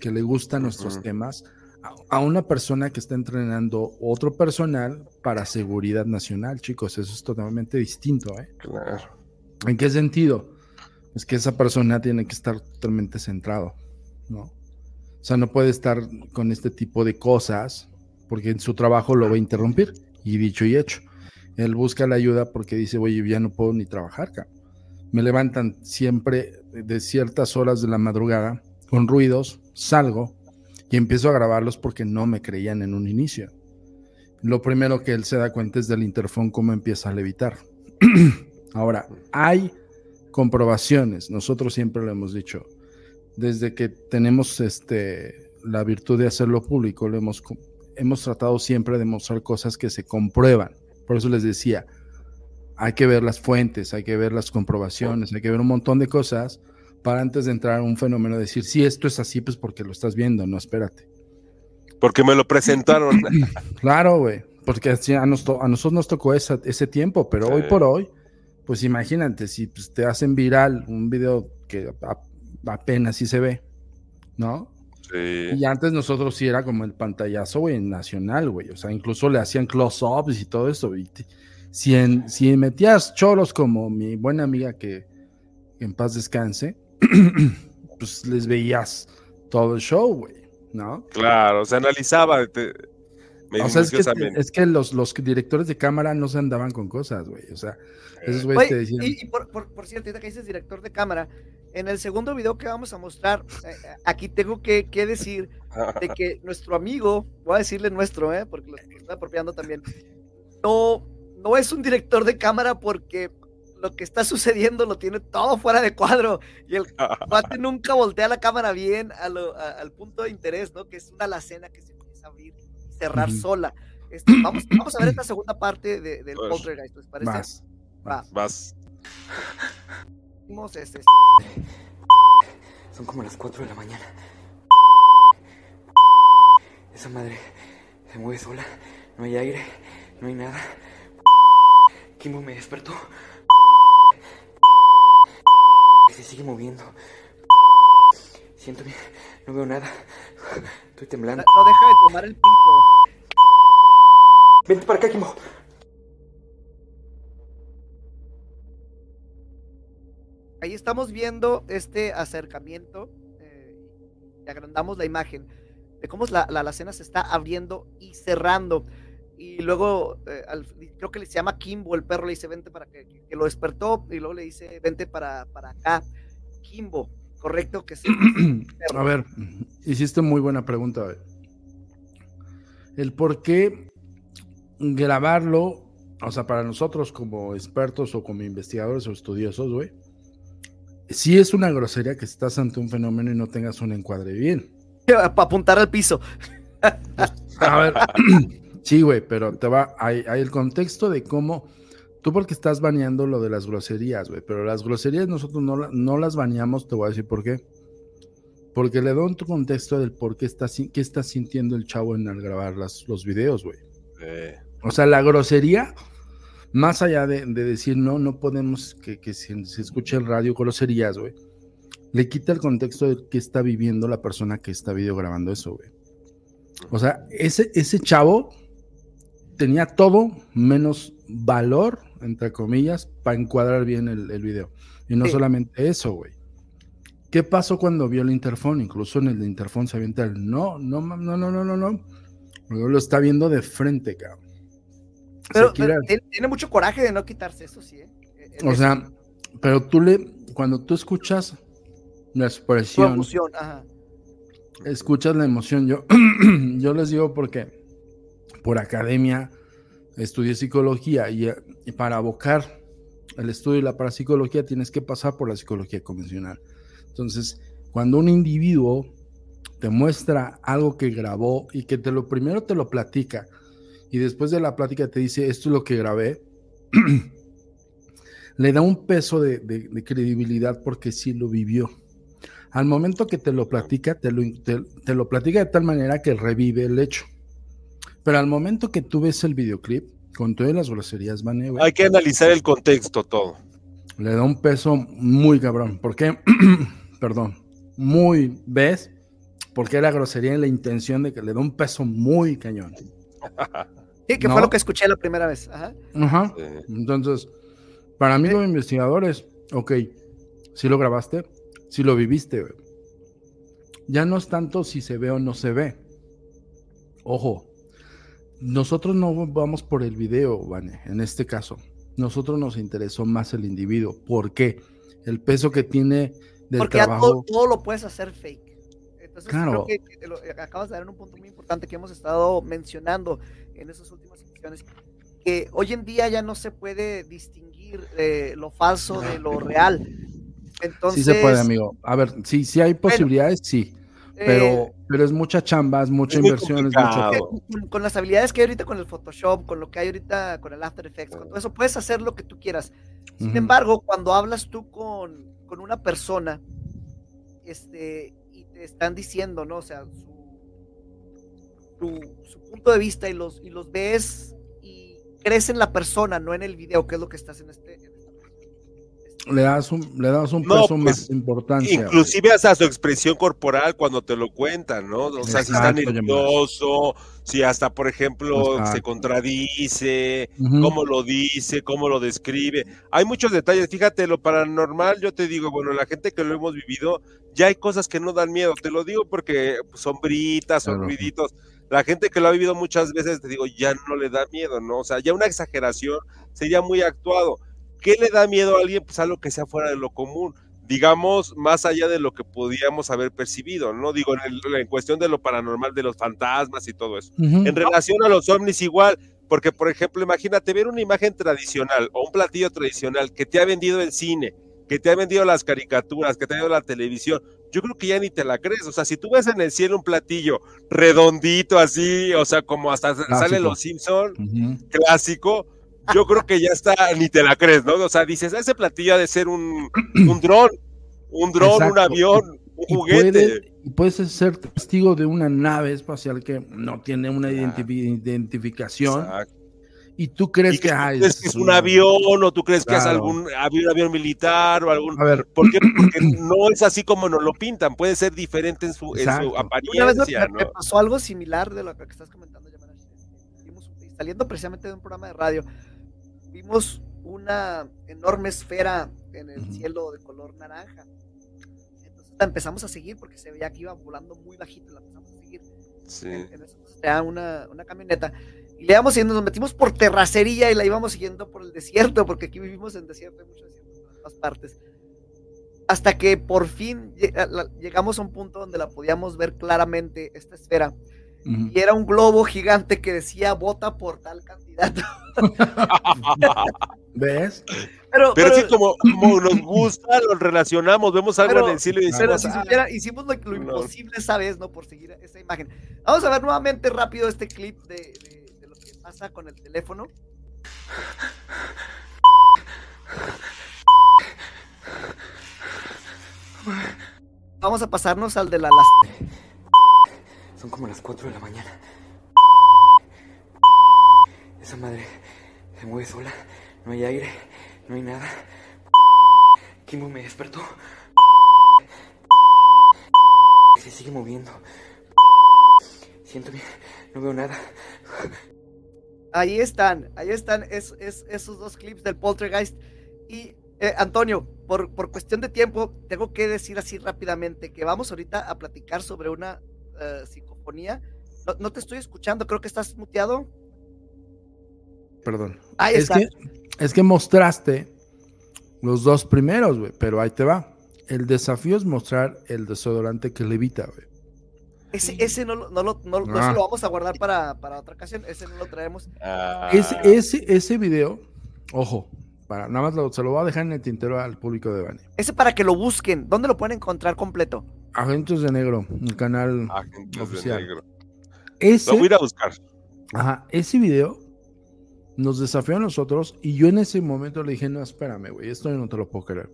que le gustan nuestros temas, a, a una persona que está entrenando otro personal para seguridad nacional, chicos. Eso es totalmente distinto, ¿eh? Claro. ¿En qué sentido? Es que esa persona tiene que estar totalmente centrado, ¿no? O sea, no puede estar con este tipo de cosas porque en su trabajo lo va a interrumpir. Y dicho y hecho, él busca la ayuda porque dice, oye, ya no puedo ni trabajar, cabrón. Me levantan siempre de ciertas horas de la madrugada con ruidos, salgo y empiezo a grabarlos porque no me creían en un inicio. Lo primero que él se da cuenta es del interfón cómo empieza a levitar. Ahora, hay comprobaciones, nosotros siempre lo hemos dicho, desde que tenemos este, la virtud de hacerlo público, hemos, hemos tratado siempre de mostrar cosas que se comprueban. Por eso les decía, hay que ver las fuentes, hay que ver las comprobaciones, hay que ver un montón de cosas para antes de entrar a un fenómeno decir, si esto es así, pues porque lo estás viendo, no, espérate. Porque me lo presentaron. Claro, güey, porque a, nos a nosotros nos tocó esa- ese tiempo, pero hoy Sí. por hoy, pues imagínate, si pues, te hacen viral un video que apenas sí se ve, ¿no? Sí. Y antes nosotros sí era como el pantallazo, güey, nacional, güey. O sea, incluso le hacían close-ups y todo eso. Y si, en- si metías choros como mi buena amiga que, en paz descanse, pues les veías todo el show, güey, ¿no? Claro, se analizaba te- O sea, es que, es que los, los directores de cámara no se andaban con cosas, güey. O sea, esos güeyes te decían. y, y por, por- por cierto, ahorita que dices director de cámara, en el segundo video que vamos a mostrar, eh, aquí tengo que, que decir de que nuestro amigo, voy a decirle nuestro, ¿eh? porque lo, estoy apropiando también, no, no es un director de cámara porque lo que está sucediendo lo tiene todo fuera de cuadro y el cuate nunca voltea la cámara bien a lo- a- al punto de interés, ¿no? Que es una alacena que se empieza a abrir y cerrar sola. Este, vamos, vamos a ver esta segunda parte de- del Pues, Poltergeist, ¿les parece? Más. Va, Vas. vamos, este, Son como las 4 de la mañana. Esa madre se mueve sola. No hay aire, no hay nada. Kimbo me despertó. Se sigue moviendo. Siento que no veo nada. Estoy temblando. no deja de tomar el piso. Vente para acá, Kimbo. Ahí estamos viendo este acercamiento eh, y agrandamos la imagen de cómo la, la alacena se está abriendo y cerrando. Y luego, eh, al- creo que se llama Kimbo, el perro le dice, vente para que, que lo despertó, y luego le dice, vente para, para acá. Kimbo, correcto, que sí. A ver, hiciste muy buena pregunta. güey. El por qué grabarlo, o sea, para nosotros como expertos o como investigadores o estudiosos, güey, sí es una grosería que estás ante un fenómeno y no tengas un encuadre bien. para apuntar al piso. A ver, sí, güey, pero te va, hay, hay el contexto de cómo, tú porque estás baneando lo de las groserías, güey, pero las groserías nosotros no, no las baneamos, te voy a decir por qué. Porque le doy un contexto del por qué está, qué está sintiendo el chavo en al grabar las, los videos, güey. Eh, O sea, la grosería, más allá de, de decir no, no podemos que, que se, se escuche en radio groserías, güey. Le quita el contexto de qué está viviendo la persona que está video grabando eso, güey. O sea, ese, ese chavo tenía todo menos valor, entre comillas, para encuadrar bien el, el video. Y no Sí. solamente eso, güey. ¿Qué pasó cuando vio el interfón? Incluso en el interfón se avienta el no, no, no, no, no, no, no, lo está viendo de frente, cabrón. Pero, pero tiene, tiene mucho coraje de no quitarse, eso sí. ¿eh? El- o el- sea, pero tú le, cuando tú escuchas la expresión, emoción, ajá. escuchas la emoción, yo, yo les digo porque por academia estudié psicología y, eh, y para abocar el estudio de la parapsicología tienes que pasar por la psicología convencional. Entonces, cuando un individuo te muestra algo que grabó y que te lo primero te lo platica y después de la plática te dice, esto es lo que grabé, le da un peso de, credibilidad porque sí lo vivió. Al momento que te lo platica, te lo, te lo platica de tal manera que revive el hecho. Pero al momento que tú ves el videoclip, con todas las groserías, Vane, güey, Hay que analizar el contexto todo. le da un peso muy cabrón. ¿Por qué? Perdón. Muy, ¿ves? Porque era grosería en la intención de que le da un peso muy cañón. Sí, que No. fue lo que escuché la primera vez. Ajá. Ajá. Entonces, para mí Eh. como investigadores, ok, si lo grabaste, si lo viviste, güey. ya no es tanto si se ve o no se ve. Ojo, nosotros no vamos por el video, Vane, en este caso. Nosotros nos interesó más el individuo. ¿Por qué? El peso que tiene del Porque ya trabajo. todo, todo lo puedes hacer fake. Entonces, Claro. creo que que lo- acabas de dar un punto muy importante que hemos estado mencionando en esas últimas secciones, que hoy en día ya no se puede distinguir eh, lo falso de lo real. Entonces, sí se puede, amigo. A ver, sí, sí hay posibilidades, sí. Pero, eh, pero es mucha chamba, es mucha Es inversión, es mucho con, con las habilidades que hay ahorita con el Photoshop, con lo que hay ahorita con el After Effects, con todo eso, puedes hacer lo que tú quieras. Sin embargo, cuando hablas tú con, con una persona, este, y te están diciendo, ¿no? O sea, su, tu- su punto de vista y los, y los ves y crees en la persona, no en el video, que es lo que estás en este. Le das un, le das un No, peso pues, más importancia. güey. Inclusive hasta su expresión corporal cuando te lo cuentan, ¿no? O sea, si está Exacto, nervioso, si hasta, por ejemplo, se Exacto. contradice, Ujú. cómo lo dice, cómo lo describe. Hay muchos detalles. Fíjate, lo paranormal, yo te digo, bueno, la gente que lo hemos vivido, ya hay cosas que no dan miedo. Te lo digo porque pues, sombritas, son Claro. ruiditos. La gente que lo ha vivido muchas veces, te digo, ya no le da miedo, ¿no? O sea, ya una exageración sería muy actuado. ¿Qué le da miedo a alguien? Pues algo que sea fuera de lo común digamos, más allá de lo que podíamos haber percibido, ¿no? Digo, en, el- en cuestión de lo paranormal, de los fantasmas y todo eso. En relación a los ovnis igual, porque por ejemplo, imagínate ver una imagen tradicional o un platillo tradicional que te ha vendido el cine, que te ha vendido las caricaturas, que te ha vendido la televisión, yo creo que ya ni te la crees. O sea, si tú ves en el cielo un platillo redondito así, o sea, como hasta sale Clásico. los Simpson, clásico, yo creo que ya está, ni te la crees, ¿no? O sea, dices, ese platillo ha de ser un, un dron, un dron, un avión, un Y juguete. puede- y puedes ser testigo de una nave espacial que no tiene una Ah. identifi- identificación Exacto. y tú crees Y que que, tú ay, crees que es un una- avión o tú crees que es Claro. algún avión, avión militar o algún... A ver, ¿Por qué? Porque no es así como nos lo pintan, puede ser diferente en su, en su Exacto. Una vez me, apariencia, me ¿no? pasó algo similar de lo que estás comentando, saliendo precisamente de un programa de radio, vimos una enorme esfera en el cielo de color naranja. Entonces la empezamos a seguir porque se veía que iba volando muy bajito, la empezamos a seguir. Sí. En, en ese entonces traía una, una camioneta. Y le íbamos siguiendo, nos metimos por terracería y la íbamos siguiendo por el desierto, porque aquí vivimos en desierto, hay mucho desierto en todas partes. Hasta que por fin llegamos a un punto donde la podíamos ver claramente, esta esfera. Y era un globo gigante que decía vota por tal candidato. ¿ves? Pero, Pero pero- sí, como, como nos gusta, lo relacionamos, vemos algo Pero- en el cielo y pero decimos, si "Ah, supiera- hicimos lo, lo No. imposible esa vez, ¿no? Por seguir esa imagen. Vamos a ver nuevamente rápido este clip de, de- de lo que pasa con el teléfono. Vamos a pasarnos al de la las. Son como las 4 de la mañana. Esa madre se mueve sola. No hay aire, no hay nada. Kimbo me despertó. Se sigue moviendo. Siento que no veo nada. Ahí están, ahí están es- es- esos dos clips del Poltergeist. Y eh, Antonio, por, por cuestión de tiempo, tengo que decir así rápidamente que vamos ahorita a platicar sobre una eh, psicofonía. No, no te estoy escuchando, creo que estás muteado. Perdón. Ahí es está. que, es que mostraste los dos primeros, güey, pero ahí te va. El desafío es mostrar el desodorante que levita, güey. Ese, ese no, lo- no, lo, no, no Ah. se lo vamos a guardar para, para otra ocasión, ese no lo traemos. ah". Ese, ese, ese video, ojo, para, nada más lo- se lo voy a dejar en el tintero al público de Bani. Ese para que lo busquen. ¿Dónde lo pueden encontrar completo? Agentes de Negro, el canal Agentes de oficial. negro. Ese, Lo voy a ir a buscar. Ajá, ese video nos desafió a nosotros y yo en ese momento le dije, no, espérame, güey, esto no te lo puedo creer.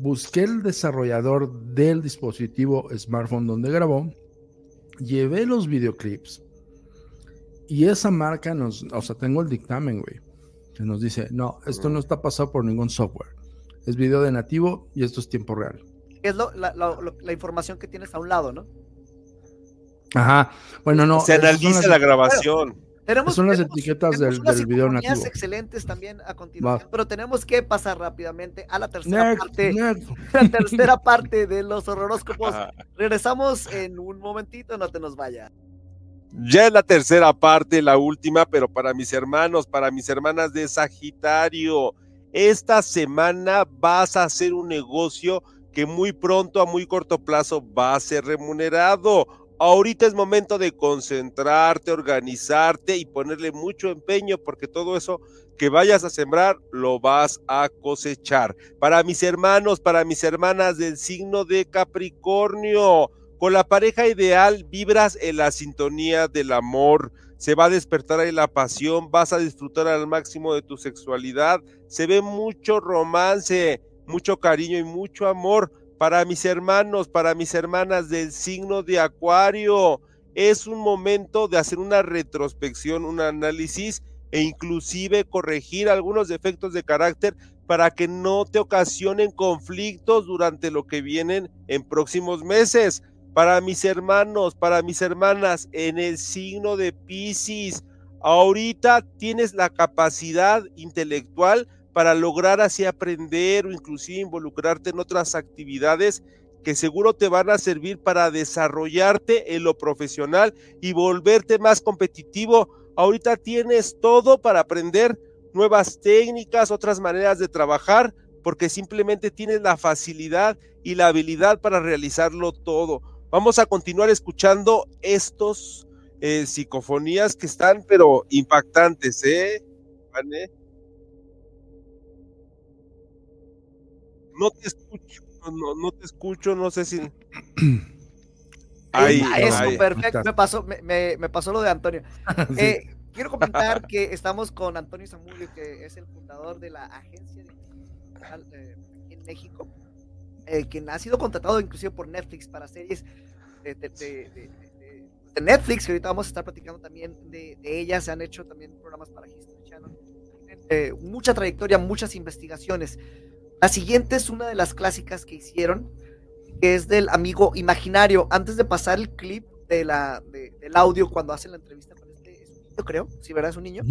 Busqué el desarrollador del dispositivo smartphone donde grabó, llevé los videoclips y esa marca nos, o sea, tengo el dictamen, güey, que nos dice, no, esto no está pasado por ningún software. Es video de nativo y esto es tiempo real. Es lo- la, la- lo- la información que tienes a un lado, ¿no? Ajá, bueno, no. Se analiza las- la grabación. Tenemos, Son las tenemos- etiquetas tenemos del- unas del video nativo. excelentes también a continuación, Va. pero tenemos que pasar rápidamente a la tercera Next, parte, next. la tercera parte de los horroróscopos. Ajá. Regresamos en un momentito, no te nos vayas. Ya es la tercera parte, la última, pero para mis hermanos, para mis hermanas de Sagitario, esta semana vas a hacer un negocio que muy pronto, a muy corto plazo, va a ser remunerado. Ahorita es momento de concentrarte, organizarte y ponerle mucho empeño porque todo eso que vayas a sembrar lo vas a cosechar. Para mis hermanos, para mis hermanas del signo de Capricornio, con la pareja ideal vibras en la sintonía del amor, se va a despertar ahí la pasión, vas a disfrutar al máximo de tu sexualidad, se ve mucho romance, mucho cariño y mucho amor para mis hermanos, para mis hermanas del signo de Acuario. Es un momento de hacer una retrospección, un análisis e inclusive corregir algunos defectos de carácter para que no te ocasionen conflictos durante lo que vienen en próximos meses. Para mis hermanos, para mis hermanas, en el signo de Pisces, ahorita tienes la capacidad intelectual para lograr así aprender o inclusive involucrarte en otras actividades que seguro te van a servir para desarrollarte en lo profesional y volverte más competitivo. Ahorita tienes todo para aprender nuevas técnicas, otras maneras de trabajar, porque simplemente tienes la facilidad y la habilidad para realizarlo todo. Vamos a continuar escuchando estos eh, psicofonías que están, pero impactantes, ¿eh? ¿Vale? No te escucho, no, no te escucho, no sé si. Ahí, Ah, eso, ahí. perfecto. Me pasó, me, me- me pasó lo de Antonio. Sí. Eh, quiero comentar que estamos con Antonio Zamudio, que es el fundador de la agencia de eh, en México, eh, quien ha sido contratado inclusive por Netflix para series de, de- de- de- de- de Netflix, que ahorita vamos a estar platicando también de, de ella. Se han hecho también programas para History Channel. Eh, mucha trayectoria, muchas investigaciones. La siguiente es una de las clásicas que hicieron, que es del amigo imaginario. Antes de pasar el clip de la, de- del audio cuando hacen la entrevista con este, es un niño, creo, sí, ¿verdad? Es un niño.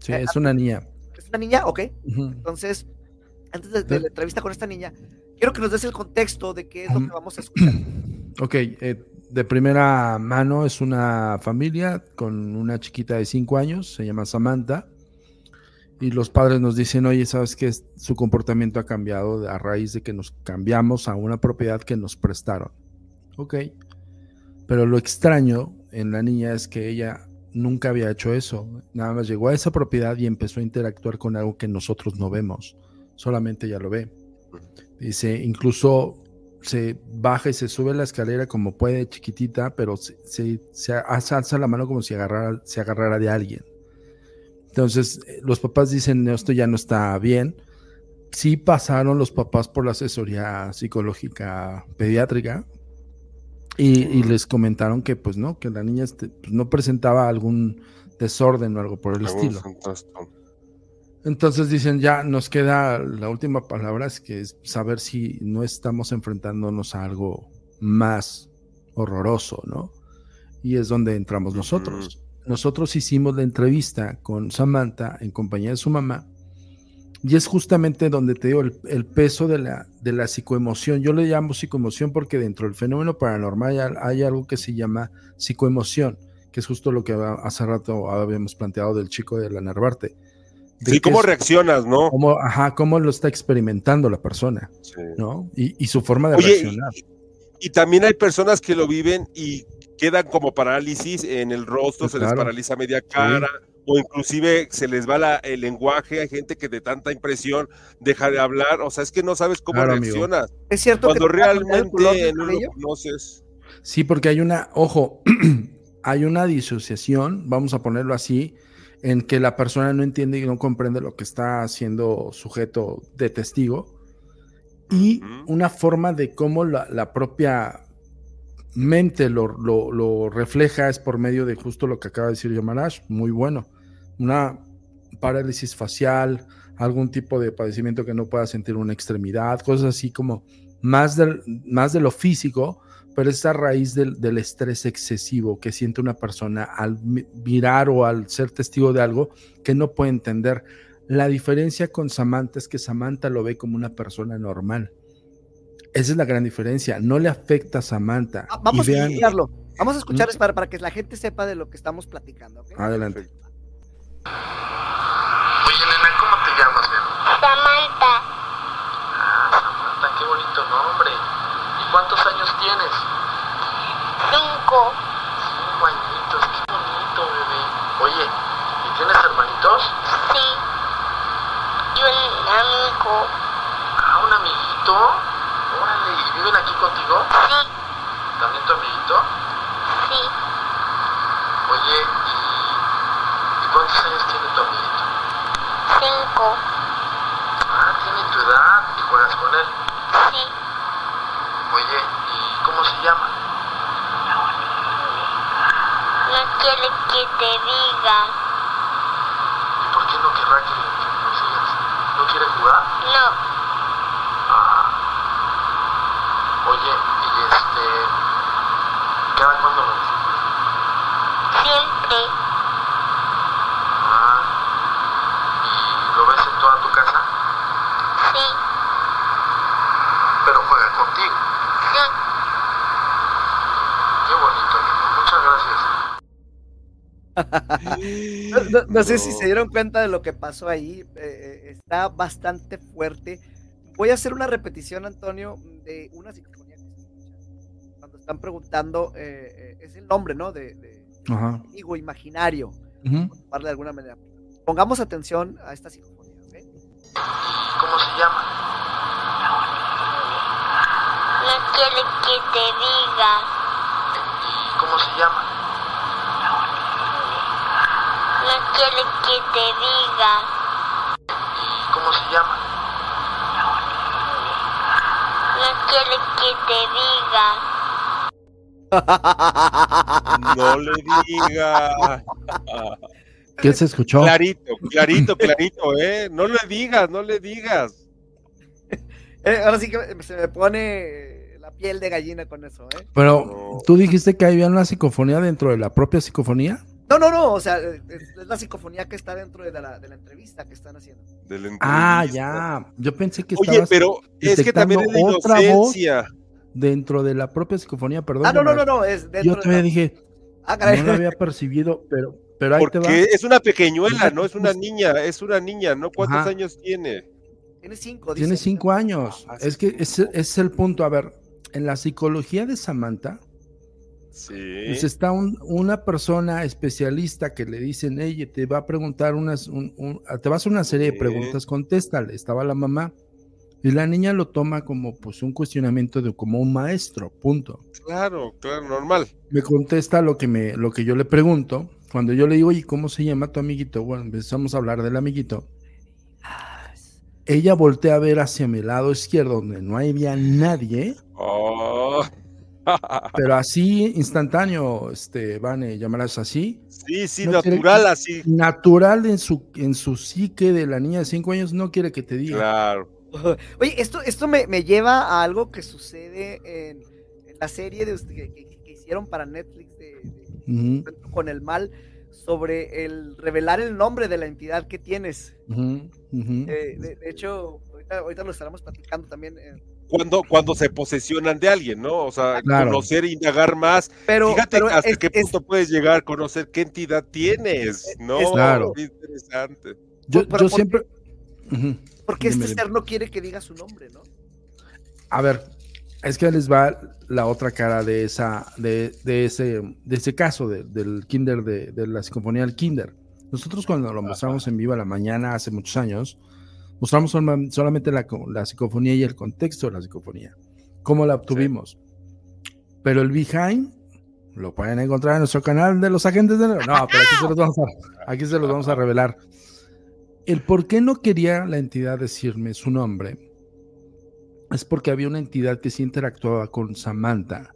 Sí, es una niña. ¿Es una niña? Ok. Entonces, antes de, de la entrevista con esta niña, quiero que nos des el contexto de qué es lo que vamos a escuchar. Ok, eh, de primera mano es una familia con una chiquita de 5 años, se llama Samantha, y los padres nos dicen, oye, ¿sabes qué? Su comportamiento ha cambiado a raíz de que nos cambiamos a una propiedad que nos prestaron. Ok, pero lo extraño en la niña es que ella nunca había hecho eso, nada más llegó a esa propiedad y empezó a interactuar con algo que nosotros no vemos, solamente ella lo ve. Dice, incluso se baja y se sube la escalera como puede, chiquitita, pero se, alza, la mano como si se agarrara de alguien. Entonces, eh, los papás dicen, "No, esto ya no está bien. Sí pasaron los papás por la asesoría psicológica pediátrica y, y les comentaron que, pues no, que la niña este, pues, no presentaba algún desorden o algo por el Algún estilo. Entonces dicen, ya nos queda la última palabra, es que es saber si no estamos enfrentándonos a algo más horroroso, ¿no? Y es donde entramos nosotros. Nosotros hicimos la entrevista con Samantha en compañía de su mamá y es justamente donde te digo el, el peso de la, de la psicoemoción. Yo le llamo psicoemoción porque dentro del fenómeno paranormal hay, hay algo que se llama psicoemoción, que es justo lo que hace rato habíamos planteado del chico de la Narvarte. De Sí, ¿cómo es- reaccionas, no? cómo, ajá, cómo lo está experimentando la persona, Sí. ¿no? Y, y su forma de Oye, reaccionar. y, y también hay personas que lo viven y quedan como parálisis en el rostro, Sí, se les paraliza media cara, o inclusive se les va la- el lenguaje, hay gente que de tanta impresión deja de hablar, o sea, es que no sabes cómo Claro, amigo. reaccionas. ¿Es cierto Cuando que realmente no lo conoces. Sí, porque hay una, ojo, hay una disociación, vamos a ponerlo así, en que la persona no entiende y no comprende lo que está haciendo sujeto de testigo y una forma de cómo la, la propia mente lo, lo- refleja es por medio de justo lo que acaba de decir Yamarash, muy bueno. Una parálisis facial, algún tipo de padecimiento que no pueda sentir una extremidad, cosas así como más, del, más de lo físico, pero es a raíz del, del estrés excesivo que siente una persona al mi- mirar o al ser testigo de algo que no puede entender. La diferencia con Samantha es que Samantha lo ve como una persona normal. Esa es la gran diferencia. No le afecta a Samantha. Ah, vamos a escucharlo. Vamos a escuchar para, para que la gente sepa de lo que estamos platicando. ¿ok? Adelante. Oye, nena, ¿cómo te llamas, mi amor? Samantha, Ah, Samantha, qué bonito nombre. ¿Y cuántos años tienes? cinco, Cinco añitos, qué bonito, bebé. Oye, ¿y tienes hermanitos? sí. Y un amigo, Ah, un amiguito. Órale, ¿y viven aquí contigo? sí, ¿También tu amiguito? sí. Oye, ¿y, ¿y cuántos años tiene tu amiguito? Cinco, Ah, tiene tu edad y juegas con él. sí. Oye, ¿y cómo se llama? No quiere que te diga. ¿Y por qué no querrá que, que nos digas? ¿No quiere jugar? No, Ah. Oye, y este. ¿Cada cuándo lo ves? siempre, Ah. ¿Y lo ves en toda tu casa? sí, Pero juega contigo. sí. Qué bonito, niño. Muchas gracias. No, no- no sé si se dieron cuenta de lo que pasó ahí. eh, eh, está bastante fuerte. Voy a hacer una repetición, Antonio, de una psicofonía que se escucha. Cuando están preguntando, eh, eh, es el nombre, ¿no? De, de Ajá. amigo imaginario, por llamarle de alguna manera. Pongamos atención a esta psicofonía, ¿ok? ¿Y cómo se llama? No quiere que te diga. ¿Y cómo se llama? No quiere que te diga. ¿Y cómo se llama? No quiere que te diga. No le diga. ¿Qué se escuchó? Clarito, clarito, clarito, ¿eh? No le digas, no le digas. Eh, ahora sí que se me pone la piel de gallina con eso, ¿eh? Pero tú dijiste que había una psicofonía dentro de la propia psicofonía. No, no, no, o sea, eh, es, la psicofonía que está dentro de la, de la entrevista que están haciendo. de la Ah, ya. Yo pensé que Oye, estabas pero es que también es otra voz. inocencia. dentro de la propia psicofonía, perdón. Ah, no, no, no, no, es dentro Yo de todavía la- dije, Ah, caray. no lo había percibido, pero, pero ahí te va. Porque es una pequeñuela, no es una niña, es una niña, ¿no? ¿Cuántos Ajá. años tiene? Tiene cinco, Tiene dice. cinco años. Ah, Es que es el punto. A ver, en la psicología de Samantha, Sí. pues está un- una persona especialista que le dicen, ella te va a preguntar unas, un- un- te va a una serie de preguntas, contéstale. Estaba la mamá. Y la niña lo toma como pues un cuestionamiento de como un maestro, punto. Claro, claro, normal. Me contesta lo que me, lo que yo le pregunto. Cuando yo le digo, oye, ¿cómo se llama tu amiguito? Bueno, empezamos a hablar del amiguito. Ella voltea a ver hacia mi lado izquierdo, donde no había nadie, Oh. Pero así instantáneo, este, Vane, llamarás así, Sí, sí, No natural así. natural en su, en su psique de la niña de cinco años, no quiere que te diga. Claro. Oye, esto, esto me, me lleva a algo que sucede en, en la serie de, usted- que, que- que hicieron para Netflix de, de con el mal sobre el revelar el nombre de la entidad que tienes. Eh, de, de hecho, ahorita, ahorita lo estaremos platicando también. eh, Cuando, cuando se posesionan de alguien, ¿no? O sea, Claro. conocer, indagar más. pero, Fíjate pero hasta es- qué es- punto puedes llegar, conocer qué entidad tienes, ¿no? es- Claro. Interesante. Yo, pero yo ¿por siempre... Porque dime, este dime. ser no quiere que diga su nombre, ¿no? A ver, es que les va la otra cara de esa, de, de ese, de ese caso de- del Kinder, de, de la psicofonía del Kinder. Nosotros cuando lo mostramos en vivo a la mañana hace muchos años, mostramos solamente la, co- la psicofonía y el contexto de la psicofonía, cómo la obtuvimos. Pero el behind, lo pueden encontrar en nuestro canal de los agentes de. No, pero aquí se los vamos a, aquí se los vamos a revelar. El por qué no quería la entidad decirme su nombre es porque había una entidad que sí interactuaba con Samantha.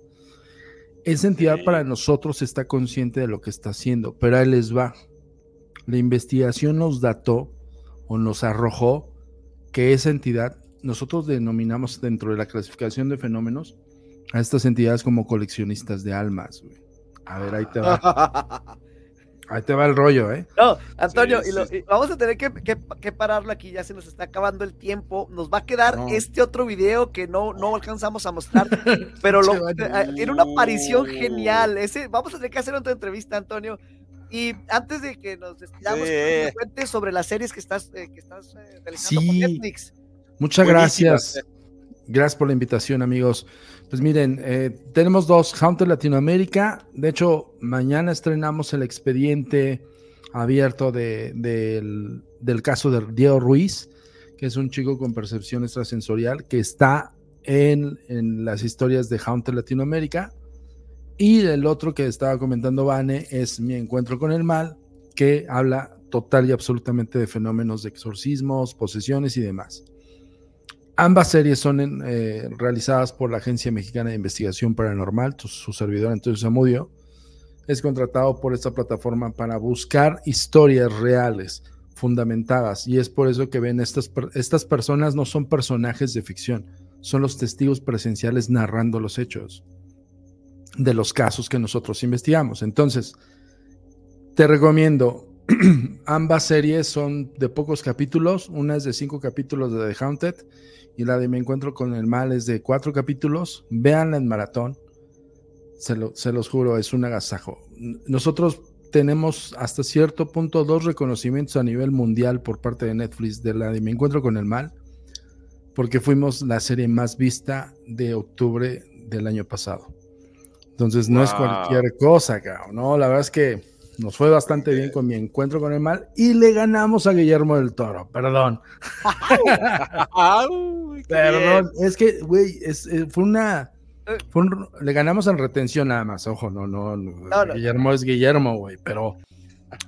Esa entidad para nosotros está consciente de lo que está haciendo, pero ahí les va. La investigación nos dató o nos arrojó que esa entidad, nosotros denominamos dentro de la clasificación de fenómenos a estas entidades como coleccionistas de almas. güey. A ver, ahí te va. Ahí te va el rollo, ¿eh? No, Antonio, Sí, y lo- sí. y vamos a tener que, que- que pararlo aquí, ya se nos está acabando el tiempo. Nos va a quedar No. este otro video que no, no alcanzamos a mostrar, pero lo, eh, tiene una aparición genial. Ese, vamos a tener que hacer otra entrevista, Antonio. Y antes de que nos despidamos, Sí. cuentes sobre las series que estás, eh, que estás eh, realizando con Sí. Netflix. Muchas Buenísimas, gracias. Gracias por la invitación, amigos. Pues miren, eh, tenemos dos, Haunted Latinoamérica. De hecho, mañana estrenamos el expediente abierto de- del, del caso de Diego Ruiz, que es un chico con percepción extrasensorial que está en, en las historias de Haunted Latinoamérica. Y el otro que estaba comentando Vane es Mi Encuentro con el Mal, que habla total y absolutamente de fenómenos de exorcismos, posesiones y demás. Ambas series son eh, realizadas por la Agencia Mexicana de Investigación Paranormal, su servidor entonces Zamudio, es contratado por esta plataforma para buscar historias reales, fundamentadas, y es por eso que ven estas, estas personas no son personajes de ficción, son los testigos presenciales narrando los hechos de los casos que nosotros investigamos. Entonces, te recomiendo, ambas series son de pocos capítulos, una es de cinco capítulos de The Haunted y la de Me Encuentro con el Mal es de cuatro capítulos, véanla en maratón, se, lo- se los juro, es un agasajo. Nosotros tenemos hasta cierto punto dos reconocimientos a nivel mundial por parte de Netflix de la de Me Encuentro con el Mal, porque fuimos la serie más vista de octubre del año pasado. Entonces no es cualquier cosa, cabrón, ¿no? La verdad es que nos fue bastante bien con mi encuentro con el mal y le ganamos a Guillermo del Toro, perdón. Perdón, es que, güey, eh, fue una... fue un- le ganamos en retención nada más, ojo, no, no, no, No, no. Guillermo es Guillermo, güey, pero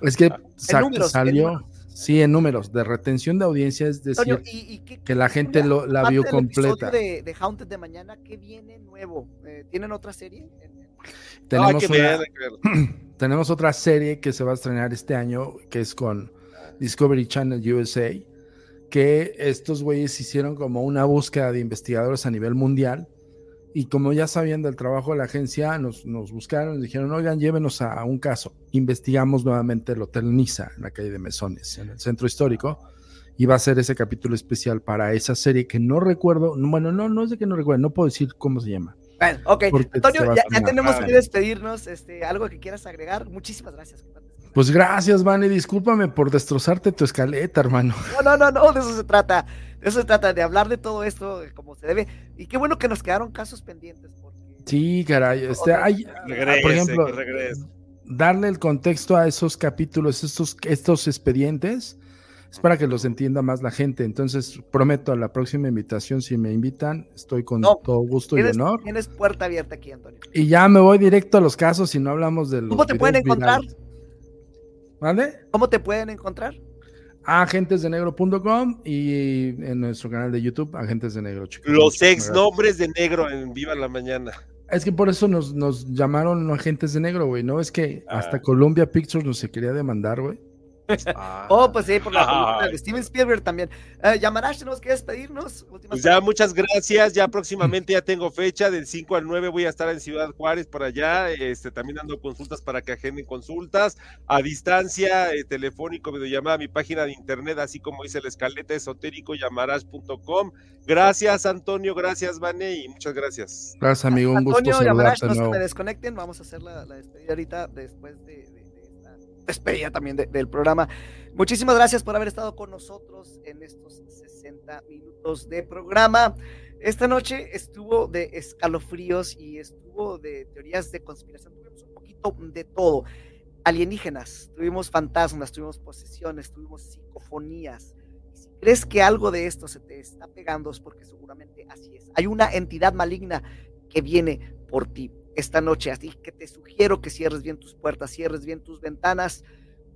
es que sa- números, en salió, sí, en números, de retención de audiencia, es decir, Antonio, ¿y, y qué- que la gente lo, la vio completa. De, de Haunted de mañana, ¿qué viene nuevo? Eh, ¿Tienen otra serie? Tenemos una- tenemos otra serie que se va a estrenar este año, que es con Discovery Channel USA, que estos güeyes hicieron como una búsqueda de investigadores a nivel mundial. Y como ya sabían del trabajo de la agencia, nos, nos buscaron y dijeron, oigan, llévenos a, a un caso. Investigamos nuevamente el Hotel Niza, en la calle de Mesones, en el centro histórico. Y va a ser ese capítulo especial para esa serie que no recuerdo, no, bueno, no, no es de que no recuerdo, no puedo decir cómo se llama. Bueno, ok. Porque Antonio, ya, tenemos Ah. que despedirnos. Este, algo que quieras agregar. Muchísimas gracias. Pues gracias, Vane. Discúlpame por destrozarte tu escaleta, hermano. No, no, no, no, de eso se trata. De eso se trata, de hablar de todo esto como se debe. Y qué bueno que nos quedaron casos pendientes. Porque... Sí, caray. Este, hay, Regrese, por ejemplo, darle el contexto a esos capítulos, estos, estos expedientes, es para que los entienda más la gente. Entonces, prometo a la próxima invitación, si me invitan, estoy con No, todo gusto y honor. tienes puerta abierta aquí, Antonio. Y ya me voy directo a los casos y no hablamos de los. ¿Cómo te pueden encontrar? virales. ¿Vale? ¿Cómo te pueden encontrar? Agentesdenegro.com y en nuestro canal de YouTube, Agentes de Negro, chicos. Los ex nombres de negro en Viva la Mañana. Es que por eso nos, nos llamaron agentes de negro, güey. No es que hasta Ah. Columbia Pictures nos se quería demandar, güey. Oh, pues sí, por la película de Steven Spielberg también. Eh, Yamarash, ¿tenemos que despedirnos? Pues ya, muchas gracias. Ya próximamente ya tengo fecha. Del 5 al 9 voy a estar en Ciudad Juárez por allá. Este, también dando consultas para que agenden consultas. A distancia, eh, telefónico, videollamada, mi página de internet, así como dice la escaleta esotérico, llamaras.com. Gracias, Antonio. Gracias, Vane. Y muchas gracias. Gracias, amigo. Un gusto Antonio, Yamarash, saludarte de no se me desconecten. Vamos a hacer la, la despedida ahorita después de, despedida también de- del programa. Muchísimas gracias por haber estado con nosotros en estos 60 minutos de programa. Esta noche estuvo de escalofríos y estuvo de teorías de conspiración. Tuvimos un poquito de todo. Alienígenas, tuvimos fantasmas, tuvimos posesiones, tuvimos psicofonías. Si crees que algo de esto se te está pegando es porque seguramente así es. Hay una entidad maligna que viene por ti. Esta noche. Así que te sugiero que cierres bien tus puertas, cierres bien tus ventanas.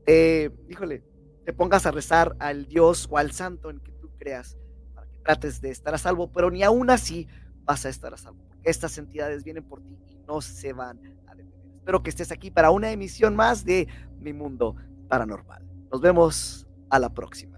Eh, híjole, te pongas a rezar al Dios o al santo en que tú creas para que trates de estar a salvo, pero ni aún así vas a estar a salvo, porque estas entidades vienen por ti y no se van a detener. Espero que estés aquí para una emisión más de Mi Mundo Paranormal. Nos vemos a la próxima.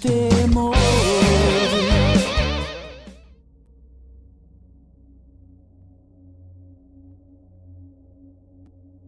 day.